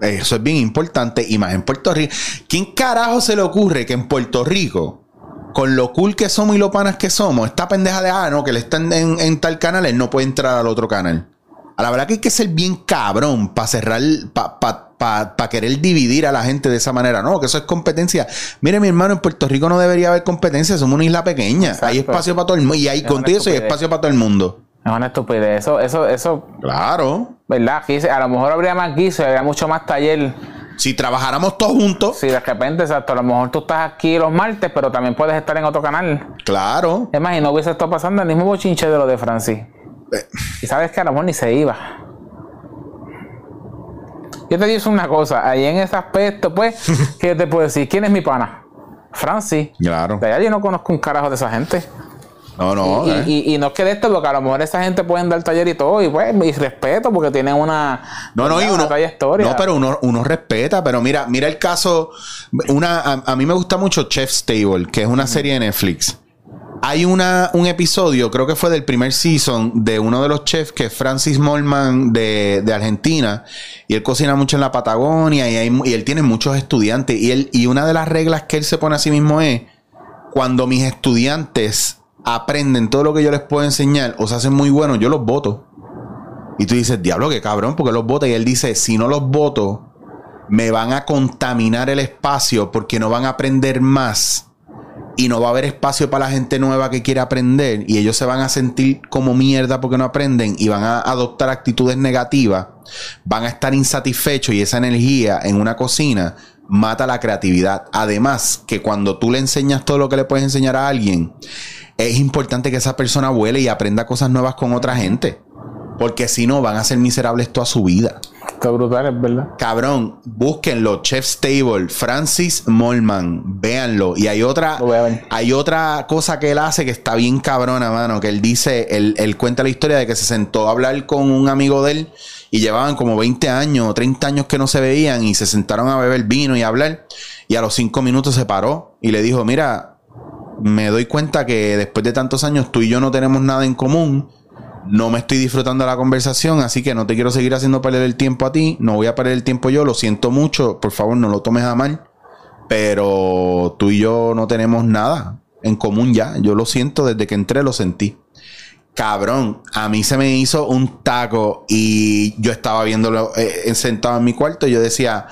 Eso es bien importante. Y más en Puerto Rico. ¿Quién carajo se le ocurre que en Puerto Rico, con lo cool que somos y lo panas que somos, esta pendeja de, ah, no, que le están en, en tal canal, él no puede entrar al otro canal? A la verdad que hay que ser bien cabrón para cerrar, para querer dividir a la gente de esa manera. No, que eso es competencia. Mire, mi hermano, en Puerto Rico no debería haber competencia, somos una isla pequeña. Hay espacio para todo el mundo. Y hay contigo hay espacio para todo el mundo. Es una estupidez. Eso, eso, eso. Claro. ¿Verdad? a lo mejor habría más guiso, habría mucho más taller. Si trabajáramos todos juntos. Si de repente, exacto. A lo mejor tú estás aquí los martes, pero también puedes estar en otro canal. Claro. Es más, y no hubiese estado pasando el mismo bochinche de lo de Francis. Y sabes que a lo mejor ni se iba. Yo te digo una cosa, ahí en ese aspecto, pues, (laughs) ¿qué te puedo decir? ¿Quién es mi pana? Francis. Claro. De allá yo no conozco un carajo de esa gente. No, no. Y, eh. y, no es que de esto, porque a lo mejor esa gente puede dar taller y todo, y pues, y respeto, porque tienen una, no, no, y uno, trayectoria. No, pero uno, uno respeta, pero mira, mira el caso, una, a, a mí me gusta mucho Chef's Table, que es una serie de Netflix. Hay una, un episodio, creo que fue del primer season, de uno de los chefs que es Francis Molman de, de Argentina. Y él cocina mucho en la Patagonia y, él tiene muchos estudiantes. Y, él, y una de las reglas que él se pone a sí mismo es, cuando mis estudiantes aprenden todo lo que yo les puedo enseñar o se hacen muy buenos, yo los voto. Y tú dices, diablo, qué cabrón, porque los voto. Y él dice, si no los voto, me van a contaminar el espacio porque no van a aprender más y no va a haber espacio para la gente nueva que quiere aprender y ellos se van a sentir como mierda porque no aprenden y van a adoptar actitudes negativas, van a estar insatisfechos y esa energía en una cocina mata la creatividad. Además, que cuando tú le enseñas todo lo que le puedes enseñar a alguien, es importante que esa persona vuele y aprenda cosas nuevas con otra gente. Porque si no, van a ser miserables toda su vida. Está brutal, es verdad. Cabrón, búsquenlo. Chef's Table, Francis Molman, véanlo. Y hay otra, hay otra cosa que él hace que está bien cabrona, mano. Que él dice, él, él cuenta la historia de que se sentó a hablar con un amigo de él y llevaban como 20 años o 30 años que no se veían y se sentaron a beber vino y a hablar. Y a los 5 minutos se paró y le dijo, mira, me doy cuenta que después de tantos años tú y yo no tenemos nada en común no me estoy disfrutando la conversación, así que no te quiero seguir haciendo perder el tiempo a ti, no voy a perder el tiempo yo, lo siento mucho, por favor no lo tomes a mal, pero tú y yo no tenemos nada en común ya, yo lo siento desde que entré, lo sentí. Cabrón, a mí se me hizo un taco y yo estaba viéndolo eh, sentado en mi cuarto y yo decía,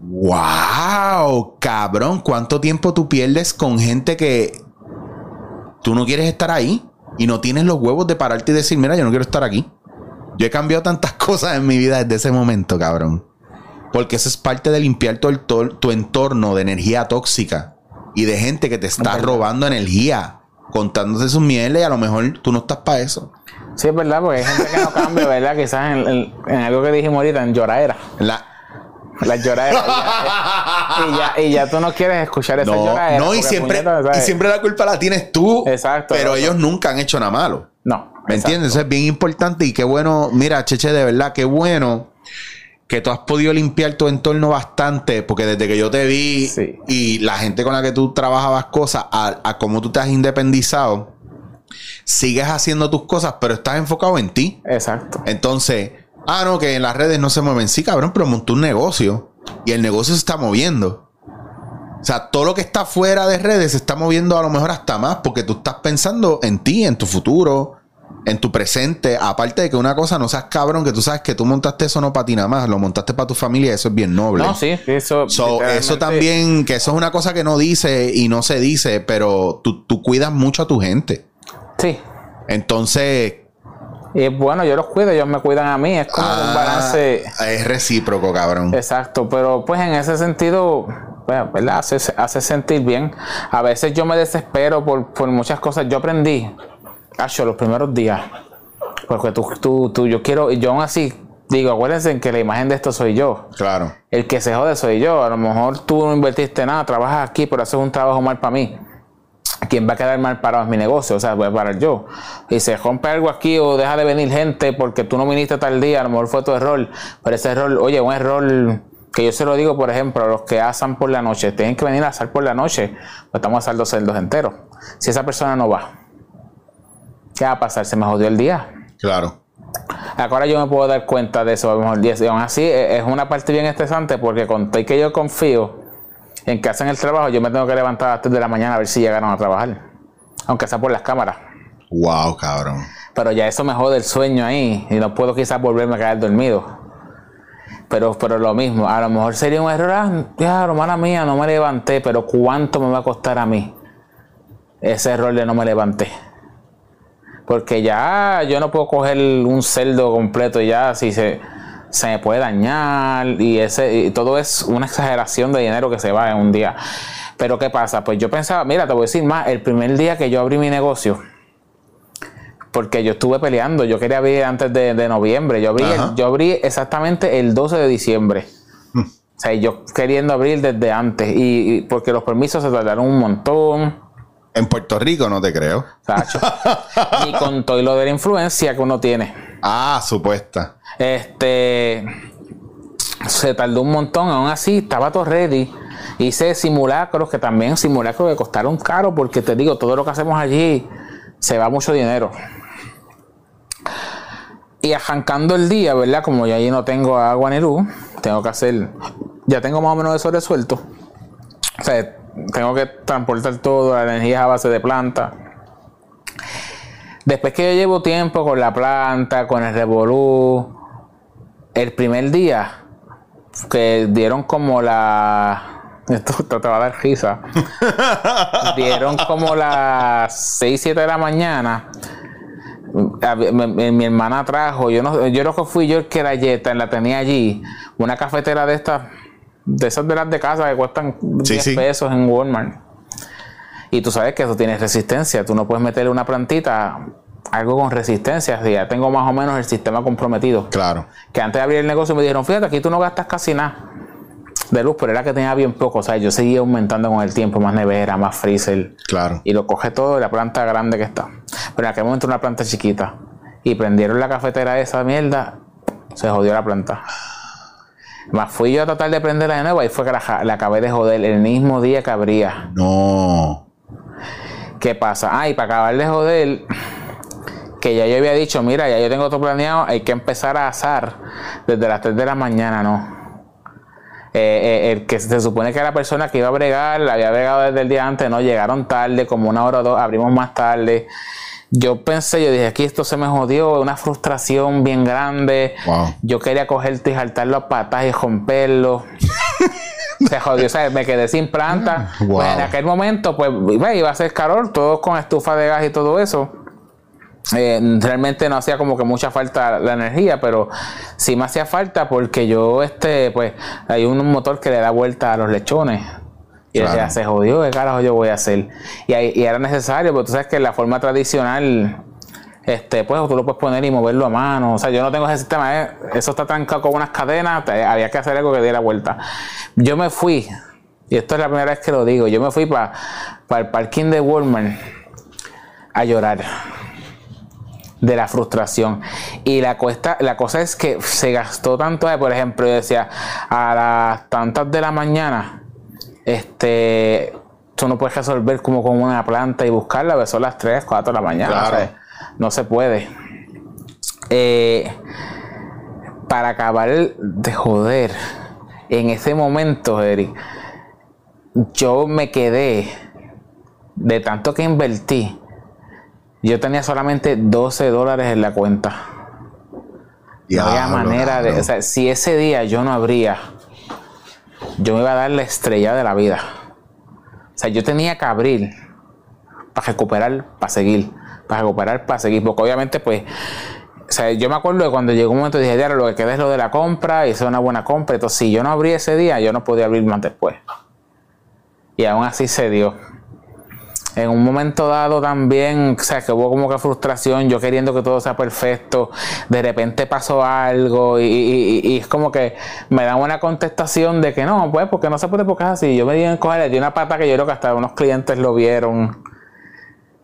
wow, cabrón, ¿cuánto tiempo tú pierdes con gente que tú no quieres estar ahí? Y no tienes los huevos de pararte y decir, mira, yo no quiero estar aquí. Yo he cambiado tantas (laughs) cosas en mi vida desde ese momento, cabrón. Porque eso es parte de limpiar todo tu entorno de energía tóxica y de gente que te está robando energía, contándote sus mieles y a lo mejor tú no estás para eso. Sí, es verdad, porque hay gente que no cambia, ¿verdad? Quizás en, en, algo que dijimos ahorita, en lloradera. La... (laughs) La lloradera. y, ya, y, ya, tú no quieres escuchar esa no, lloradera. No, y siempre, y siempre la culpa la tienes tú. Exacto. Pero ellos nunca han hecho nada malo. No. ¿Me entiendes? Eso es bien importante y qué bueno. Mira, Cheche, de verdad, qué bueno que tú has podido limpiar tu entorno bastante, porque desde que yo te vi y la gente con la que tú trabajabas cosas, a, a cómo tú te has independizado, sigues haciendo tus cosas, pero estás enfocado en ti. Exacto. Entonces, ah, no, que en las redes no se mueven. Sí, cabrón, pero montó un negocio y el negocio se está moviendo. O sea, todo lo que está fuera de redes se está moviendo a lo mejor hasta más porque tú estás pensando en ti, en tu futuro, en tu presente. Aparte de que una cosa no seas cabrón, que tú sabes que tú montaste eso no para ti nada más, lo montaste para tu familia y eso es bien noble. No, sí, eso. eso también, que eso es una cosa que no dice y no se dice, pero tú, tú cuidas mucho a tu gente. Sí. Entonces. Y bueno, yo los cuido, ellos me cuidan a mí, es como un ah, balance. Es recíproco, cabrón. Exacto, pero pues en ese sentido, pues, ¿verdad? Hace, hace sentir bien. A veces yo me desespero por, por muchas cosas. Yo aprendí, Acho, los primeros días, porque tú, tú, tú, yo quiero, y yo aún así digo, acuérdense que la imagen de esto soy yo. Claro. El que se jode soy yo. A lo mejor tú no invertiste nada, trabajas aquí, pero haces un trabajo mal para mí quien va a quedar mal parado es mi negocio, o sea, voy a parar yo. Y se rompe algo aquí o deja de venir gente porque tú no viniste tal día, a lo mejor fue tu error, pero ese error, oye, un error que yo se lo digo, por ejemplo, a los que asan por la noche, tienen que venir a asar por la noche, pues estamos a asar dos celdos enteros. Si esa persona no va, ¿qué va a pasar? Se me jodió el día. Claro. Ahora yo me puedo dar cuenta de eso, a lo mejor Y aún así es una parte bien estresante porque con que yo confío, en que hacen el trabajo, yo me tengo que levantar a las 3 de la mañana a ver si llegaron a trabajar. Aunque sea por las cámaras. Wow, cabrón. Pero ya eso me jode el sueño ahí y no puedo quizás volverme a caer dormido. Pero, pero lo mismo, a lo mejor sería un error, ah, ya, hermana mía, no me levanté, pero ¿cuánto me va a costar a mí ese error de no me levanté? Porque ya yo no puedo coger un celdo completo ya si se se me puede dañar y ese todo es una exageración de dinero que se va en un día. Pero ¿qué pasa? Pues yo pensaba, mira, te voy a decir más, el primer día que yo abrí mi negocio, porque yo estuve peleando, yo quería abrir antes de, noviembre, yo abrí, yo abrí exactamente el 12 de diciembre. Hmm. O sea, yo queriendo abrir desde antes, y, porque los permisos se tardaron un montón. En Puerto Rico no te creo. y con todo lo de la influencia que uno tiene. Ah, supuesta. Este se tardó un montón, aún así estaba todo ready. Hice simulacros que también simulacros que costaron caro porque te digo, todo lo que hacemos allí se va mucho dinero. Y arrancando el día, ¿verdad? Como yo allí no tengo agua ni luz, tengo que hacer, ya tengo más o menos eso resuelto. O sea, tengo que transportar todo, la energía a base de planta. Después que yo llevo tiempo con la planta, con el revolú, el primer día que dieron como la. (laughs) Esto te va a dar risa. (laughs) dieron como las 6, 7 de la mañana. Mi, hermana trajo, yo no, yo creo que fui yo el que la yeta, la tenía allí, una cafetera de estas, de esas de las de casa que cuestan 10 pesos en Walmart. Y tú sabes que eso tiene resistencia. Tú no puedes meterle una plantita, algo con resistencia. ya tengo más o menos el sistema comprometido. Claro. Que antes de abrir el negocio me dijeron, fíjate, aquí tú no gastas casi nada de luz, pero era que tenía bien poco. O sea, yo seguía aumentando con el tiempo, más nevera, más freezer. Claro. Y lo coge todo de la planta grande que está. Pero en aquel momento una planta chiquita. Y prendieron la cafetera de esa mierda, se jodió la planta. Más fui yo a tratar de prenderla de nuevo y fue que la, la acabé de joder el mismo día que abría. No. ¿Qué pasa? Ah, y para acabar de joder, que ya yo había dicho, mira, ya yo tengo todo planeado, hay que empezar a asar desde las 3 de la mañana, no. Eh, eh, el que se supone que era la persona que iba a bregar, la había bregado desde el día antes, no, llegaron tarde, como una hora o dos, abrimos más tarde. Yo pensé, yo dije, aquí esto se me jodió, una frustración bien grande. Yo quería cogerte y saltarlo a patas y romperlo. (laughs) se jodió, o sea, me quedé sin planta. Pues en aquel momento, pues iba a ser calor, todos con estufa de gas y todo eso. Eh, realmente no hacía como que mucha falta la energía, pero sí me hacía falta porque yo, este, pues, hay un motor que le da vuelta a los lechones. Y decía, se jodió, ¿qué carajo yo voy a hacer? Y, y era necesario, porque tú sabes que la forma tradicional este, pues tú lo puedes poner y moverlo a mano. O sea, yo no tengo ese sistema, eh, eso está trancado con unas cadenas, había que hacer algo que diera vuelta. Yo me fui, y esto es la primera vez que lo digo, yo me fui para el parking de Walmart a llorar de la frustración. Y la, cuesta, la cosa es que se gastó tanto, por ejemplo, yo decía, a las tantas de la mañana, este, tú no puedes resolver como con una planta y buscarla, pues son las 3, 4 de la mañana. no se puede. Eh, para acabar de joder, en ese momento, Eric, yo me quedé de tanto que invertí yo tenía solamente 12 dólares en la cuenta. No había manera de. O sea, si ese día yo no abría, yo me iba a dar la estrella de la vida. O sea, yo tenía que abrir para recuperar, para seguir. Para recuperar, para seguir. Porque obviamente, pues. O sea, yo me acuerdo de cuando llegó un momento dije, diario, lo que queda es lo de la compra es una buena compra. Entonces, si yo no abrí ese día, yo no podía abrir más después. Y aún así se dio en un momento dado también, o sea, que hubo como que frustración, yo queriendo que todo sea perfecto, de repente pasó algo y, es como que me dan una contestación de que no, pues porque no se puede porque es así. Yo me di en coger, di una pata que yo creo que hasta unos clientes lo vieron.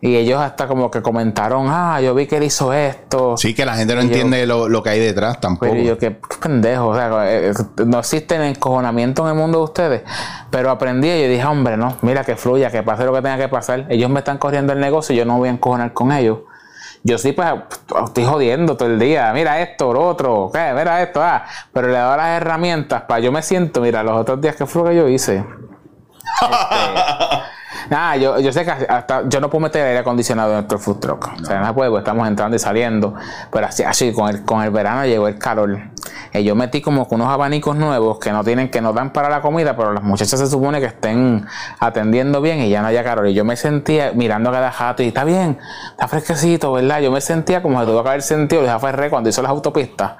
Y ellos hasta como que comentaron, ah, yo vi que él hizo esto. Sí, que la gente no entiende lo, que hay detrás tampoco. Pero yo, qué pendejo, o sea, eh, eh, no existe encojonamiento en el mundo de ustedes. Pero aprendí y yo dije, hombre, no, mira que fluya, que pase lo que tenga que pasar. Ellos me están corriendo el negocio y yo no voy a encojonar con ellos. Yo sí, pues, estoy jodiendo todo el día. Mira esto, lo otro, ¿qué? Mira esto, ah. Pero le doy las herramientas para yo me siento, mira, los otros días, ¿qué fue lo que yo hice? (laughs) Este, Nada, yo, yo sé que hasta yo no puedo meter aire acondicionado en nuestro food truck. O sea, no puedo, estamos entrando y saliendo. Pero así, así con el, con el verano llegó el calor. Y yo metí como unos abanicos nuevos que no tienen, que no dan para la comida, pero las muchachas se supone que estén atendiendo bien y ya no haya calor. Y yo me sentía mirando a cada jato y está bien, está fresquecito, ¿verdad? Yo me sentía como se tuvo que haber sentido de Ferré cuando hizo las autopistas.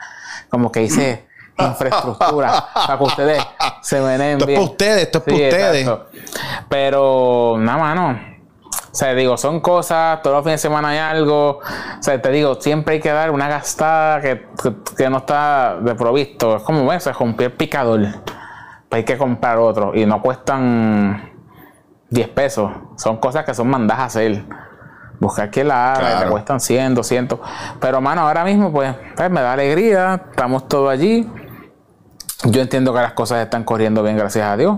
Como que hice infraestructura (laughs) para que ustedes se ven Esto es para ustedes, esto es para ustedes. Pero, nada, mano. O sea, digo, son cosas, todos los fines de semana hay algo. O sea, te digo, siempre hay que dar una gastada que, que, no está de provisto. Es como, eso, se rompió el picador. Pues hay que comprar otro. Y no cuestan 10 pesos. Son cosas que son mandadas a hacer. Buscar que la haga, te cuestan 100, 200. Pero, mano, ahora mismo, pues, pues, me da alegría. Estamos todos allí. Yo entiendo que las cosas están corriendo bien, gracias a Dios.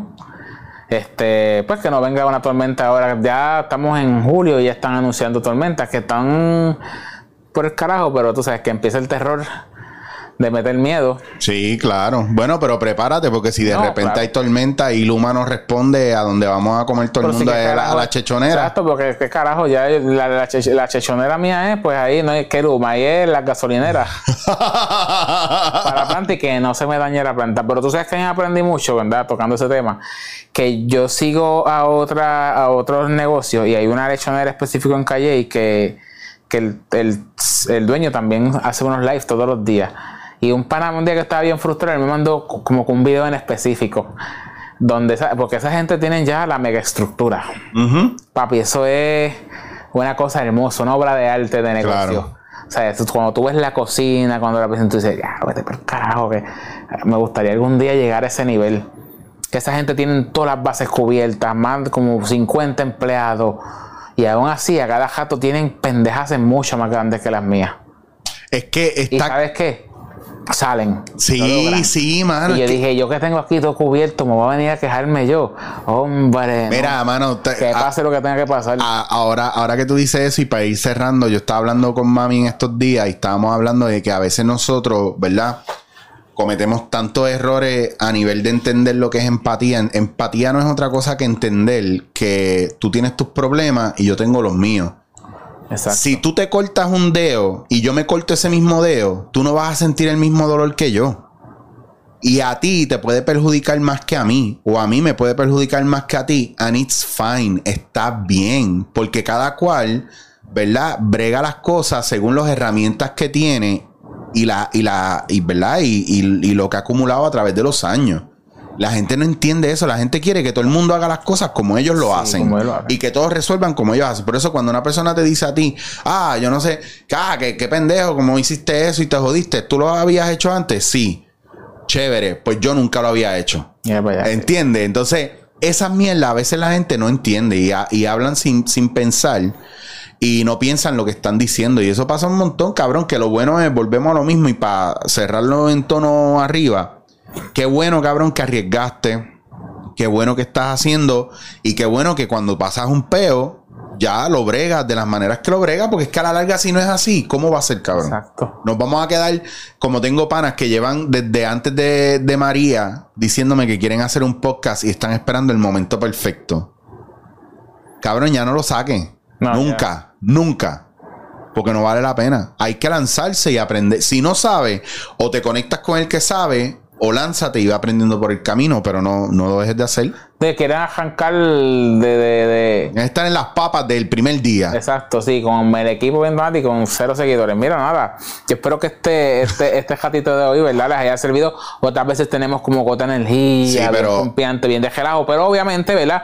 Este, pues que no venga una tormenta ahora. Ya estamos en julio y ya están anunciando tormentas que están por el carajo, pero tú sabes que empieza el terror de meter miedo. Sí, claro. Bueno, pero prepárate porque si de repente hay tormenta y Luma no responde a donde vamos a comer todo el mundo a, la, chechonera. Exacto, porque qué carajo, ya la, chechonera mía es, pues ahí no hay que Luma, ahí es la gasolinera. (laughs) para la planta y que no se me dañe la planta. Pero tú sabes que aprendí mucho, ¿verdad? Tocando ese tema. Que yo sigo a otra, a otros negocios y hay una lechonera específica en Calle y que, que el, el, el dueño también hace unos lives todos los días. Y un pana un día que estaba bien frustrado me mandó como con un video en específico. Donde, porque esa gente tiene ya la mega estructura. Papi, eso es una cosa hermosa, una obra de arte de negocio. O sea, cuando tú ves la cocina, cuando la presentas, tú dices, ya, vete por carajo, que me gustaría algún día llegar a ese nivel. Que esa gente tiene todas las bases cubiertas, más como 50 empleados. Y aún así, a cada jato tienen pendejas mucho más grandes que las mías. Es que está... ¿Y sabes qué? Salen. Sí, sí, mano. Y yo dije, yo que tengo aquí todo cubierto, me voy a venir a quejarme yo. Hombre. Mira, mano. que pase lo que tenga que pasar. ahora, ahora que tú dices eso y para ir cerrando, yo estaba hablando con mami en estos días y estábamos hablando de que a veces nosotros, ¿verdad? Cometemos tantos errores a nivel de entender lo que es empatía. Empatía no es otra cosa que entender que tú tienes tus problemas y yo tengo los míos. Si tú te cortas un dedo y yo me corto ese mismo dedo, tú no vas a sentir el mismo dolor que yo. Y a ti te puede perjudicar más que a mí. O a mí me puede perjudicar más que a ti. And it's fine. Está bien. Porque cada cual, ¿verdad? Brega las cosas según las herramientas que tiene y la, y la, y, ¿verdad? Y, y, lo que ha acumulado a través de los años. La gente no entiende eso. La gente quiere que todo el mundo haga las cosas como ellos lo, Sí, hacen, como lo. Y que todos resuelvan como ellos hacen. Por eso cuando una persona te dice a ti, ah, yo no sé, ah, qué, qué pendejo, cómo hiciste eso y te jodiste. ¿Tú lo habías hecho antes? Sí. Chévere. Pues yo nunca lo había hecho. Ya, pues. ¿Entiendes? Entonces, esa mierda a veces la gente no entiende y, y hablan sin, sin pensar y no piensan lo que están diciendo. Y eso pasa un montón, cabrón, que lo bueno es, volvemos a lo mismo y para cerrarlo en tono arriba, qué bueno, cabrón, que arriesgaste, qué bueno que estás haciendo y qué bueno que cuando pasas un peo, ya lo bregas de las maneras que lo bregas, porque es que a la larga si no es así, ¿cómo va a ser, cabrón? Exacto. Nos vamos a quedar, como tengo panas que llevan desde antes de, de María diciéndome que quieren hacer un podcast y están esperando el momento perfecto. Cabrón, ya no lo saquen. No, nunca, nunca. Porque no vale la pena. Hay que lanzarse y aprender. Si no sabes, o te conectas con el que sabe, o lánzate y va aprendiendo por el camino, pero no, no lo dejes de hacer. De quieren arrancar de, de, de- Estar en las papas del primer día. Exacto, sí, con el equipo bien y con cero seguidores. Mira, nada, yo espero que este, este, (laughs) este ratito de hoy, ¿verdad? Les haya servido. Otras veces tenemos como gota de energía, Sí, bien pero- confiante, bien de relajo, pero obviamente, ¿verdad?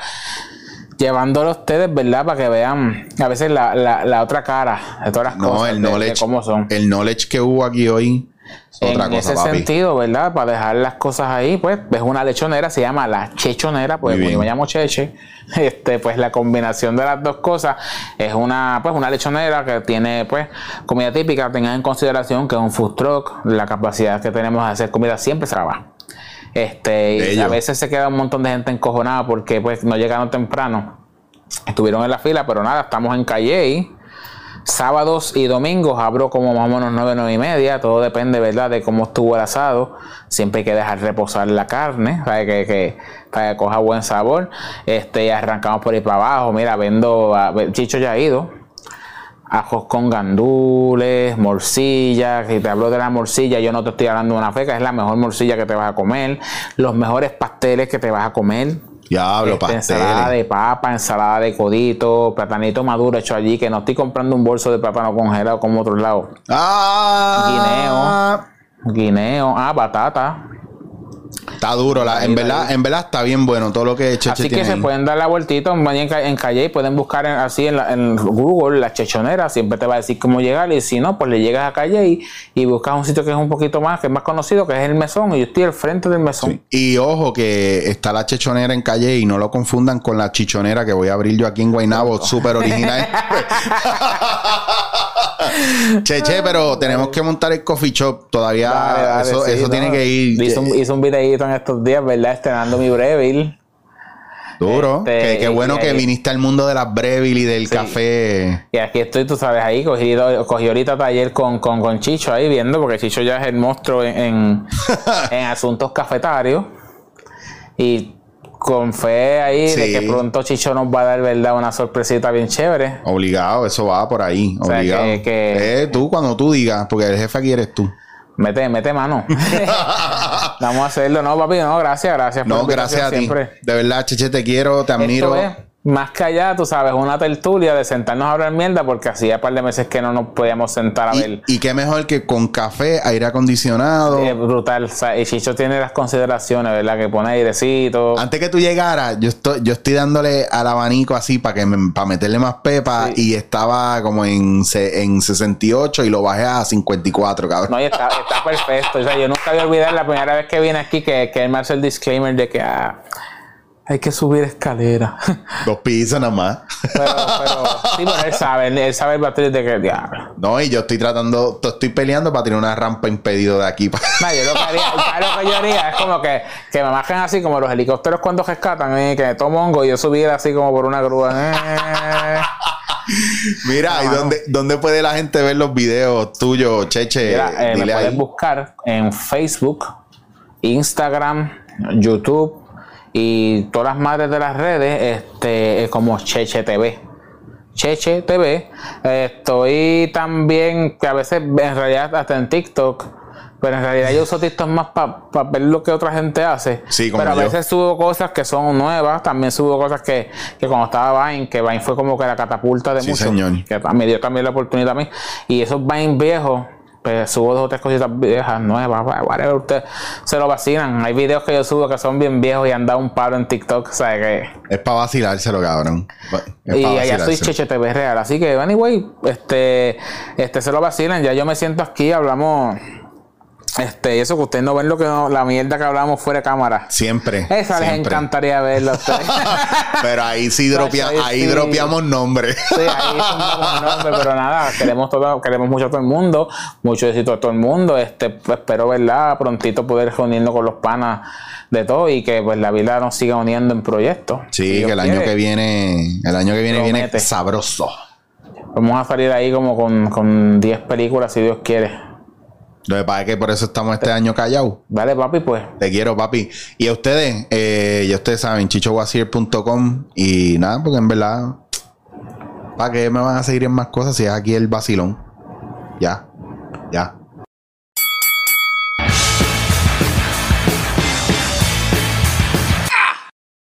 Llevándolo a ustedes, ¿verdad? Para que vean a veces la, la, la otra cara de todas las No, cosas, el de- de knowledge, cómo son. el knowledge que hubo aquí hoy otra en cosa, ese papi. sentido, ¿verdad? Para dejar las cosas ahí, pues es una lechonera, se llama la chechonera, pues yo me llamo Cheche, (laughs) este, pues la combinación de las dos cosas es una, pues una lechonera que tiene, pues, comida típica, tengan en consideración que es un food truck, la capacidad que tenemos de hacer comida siempre se la va. Este, y Bello. a veces se queda un montón de gente encojonada porque pues no llegaron temprano. Estuvieron en la fila, pero nada, estamos en Calle. Sábados y domingos abro como más o menos 9, 9 y media. Todo depende, ¿verdad?, de cómo estuvo el asado. Siempre hay que dejar reposar la carne para que, que- para coja buen sabor. Este, arrancamos por ahí para abajo. Mira, vendo, a- Chicho ya ha ido. Ajos con gandules, morcilla. Si te hablo de la morcilla, yo no te estoy hablando de una feca, es la mejor morcilla que te vas a comer. Los mejores pasteles que te vas a comer. Diablo, Este, ensalada de papa, ensalada de codito, platanito maduro hecho allí, que no estoy comprando un bolso de plátano congelado como otros lados. Ah, Guineo, ah, batata. Está duro, la- en verdad, en verdad está bien bueno todo lo que Cheche Así que se ahí. pueden dar la vueltita en, en, ca- en calle y pueden buscar en- así en, la- en Google la chechonera, siempre te va a decir cómo llegar y si no, pues le llegas a calle y, y buscas un sitio que es un poquito más, que es más conocido, que es el mesón, y yo estoy al frente del mesón. Y ojo que está la chechonera en calle y no lo confundan con la chichonera que voy a abrir yo aquí en Guaynabo, súper original. (laughs) (laughs) Cheche, pero tenemos que montar el coffee shop todavía. Dale, dale, eso sí, eso no. tiene que ir Hice un, hice un videíto en estos días, ¿verdad? Estrenando mi Breville. duro. este, que, qué bueno y que ahí- viniste al mundo de las Breville y del café. Y aquí estoy, tú sabes, ahí cogí, cogí ahorita taller con, con, con Chicho ahí viendo, porque Chicho ya es el monstruo en, en, (laughs) en asuntos cafetarios. Y con fe ahí de que pronto Chicho nos va a dar, ¿verdad? Una sorpresita bien chévere. Obligado, eso va por ahí. sea, Obligado. que- que- Eh, tú cuando tú digas, porque el jefe aquí eres tú. Mete, mete mano. (laughs) Vamos a hacerlo, no, papi, no, gracias, gracias. por No, gracias a ti. siempre. De verdad, Cheche, te quiero, te admiro. Esto es más que allá, tú sabes, una tertulia de sentarnos a hablar mierda, porque hacía un par de meses que no nos podíamos sentar a ver. Y, qué mejor que con café, aire acondicionado. Es brutal. O sea, y Chicho tiene las consideraciones, ¿verdad? Que pone airecito. Antes que tú llegaras, yo estoy, yo estoy dándole al abanico así para que me- para meterle más pepa Sí. y estaba como en, en 68 y lo bajé a 54, cabrón. No, y está, está perfecto. O sea, yo nunca voy a olvidar la primera vez que vine aquí que, que él me hace el disclaimer de que ah, hay que subir escalera. (laughs) Dos pisos nada más. pero, pero, sí, pero él sabe, él, sabe el batir de que diablo. No, y yo estoy tratando, to- estoy peleando para tener una rampa impedido de aquí. (laughs) No, yo lo que haría, ¿sabes lo que yo haría? Es como que, que me bajen así como los helicópteros cuando rescatan, eh, que tomo hongo y yo subiera así como por una grúa. eh. Mira, ¿y dónde, dónde puede la gente ver los videos tuyos, Cheche? Mira, eh, me buscar en Facebook, Instagram, YouTube y todas las madres de las redes, este, como Cheche TV. Cheche TV. Estoy también, que a veces en realidad hasta en TikTok, pero en realidad yo uso TikTok más para ver lo que otra gente hace. Sí, como pero a yo. veces subo cosas que son nuevas, también subo cosas que, que cuando estaba Vine, que Vine fue como que la catapulta de Sí, muchos, señor. que me dio también la oportunidad a mí. Y esos Vine viejos, pues, subo dos o tres cositas viejas, nuevas, whatever, ustedes se lo vacilan. Hay videos que yo subo que son bien viejos y han dado un paro en TikTok, o sea que... Es para vacilárselo, cabrón. Es y allá soy. Cheche TV Real, así que, anyway, este, este se lo vacilan, ya yo me siento aquí, hablamos... Este, y eso que ustedes no ven lo que no- la mierda que hablamos fuera de cámara. Siempre. Esa les encantaría verla a ustedes. (laughs) Pero ahí sí, dropea- Ahí sí. dropeamos nombres. Sí, ahí somos nombre, pero nada, queremos todo, queremos mucho a todo el mundo, mucho éxito a todo el mundo. Este, pues, espero, ¿verdad? Prontito poder reunirnos con los panas de todo y que pues la vida nos siga uniendo en proyectos. Sí, que el año que viene, el año que viene viene sabroso. Vamos a salir ahí como con, con 10 películas, si Dios quiere. Lo que pasa es que por eso estamos este año callados. Dale, papi, pues. Te quiero, papi. Y a ustedes, eh, ya ustedes saben, chichowasier.com y nada, porque en verdad, ¿para qué me van a seguir en más cosas si es aquí el vacilón? Ya, ya.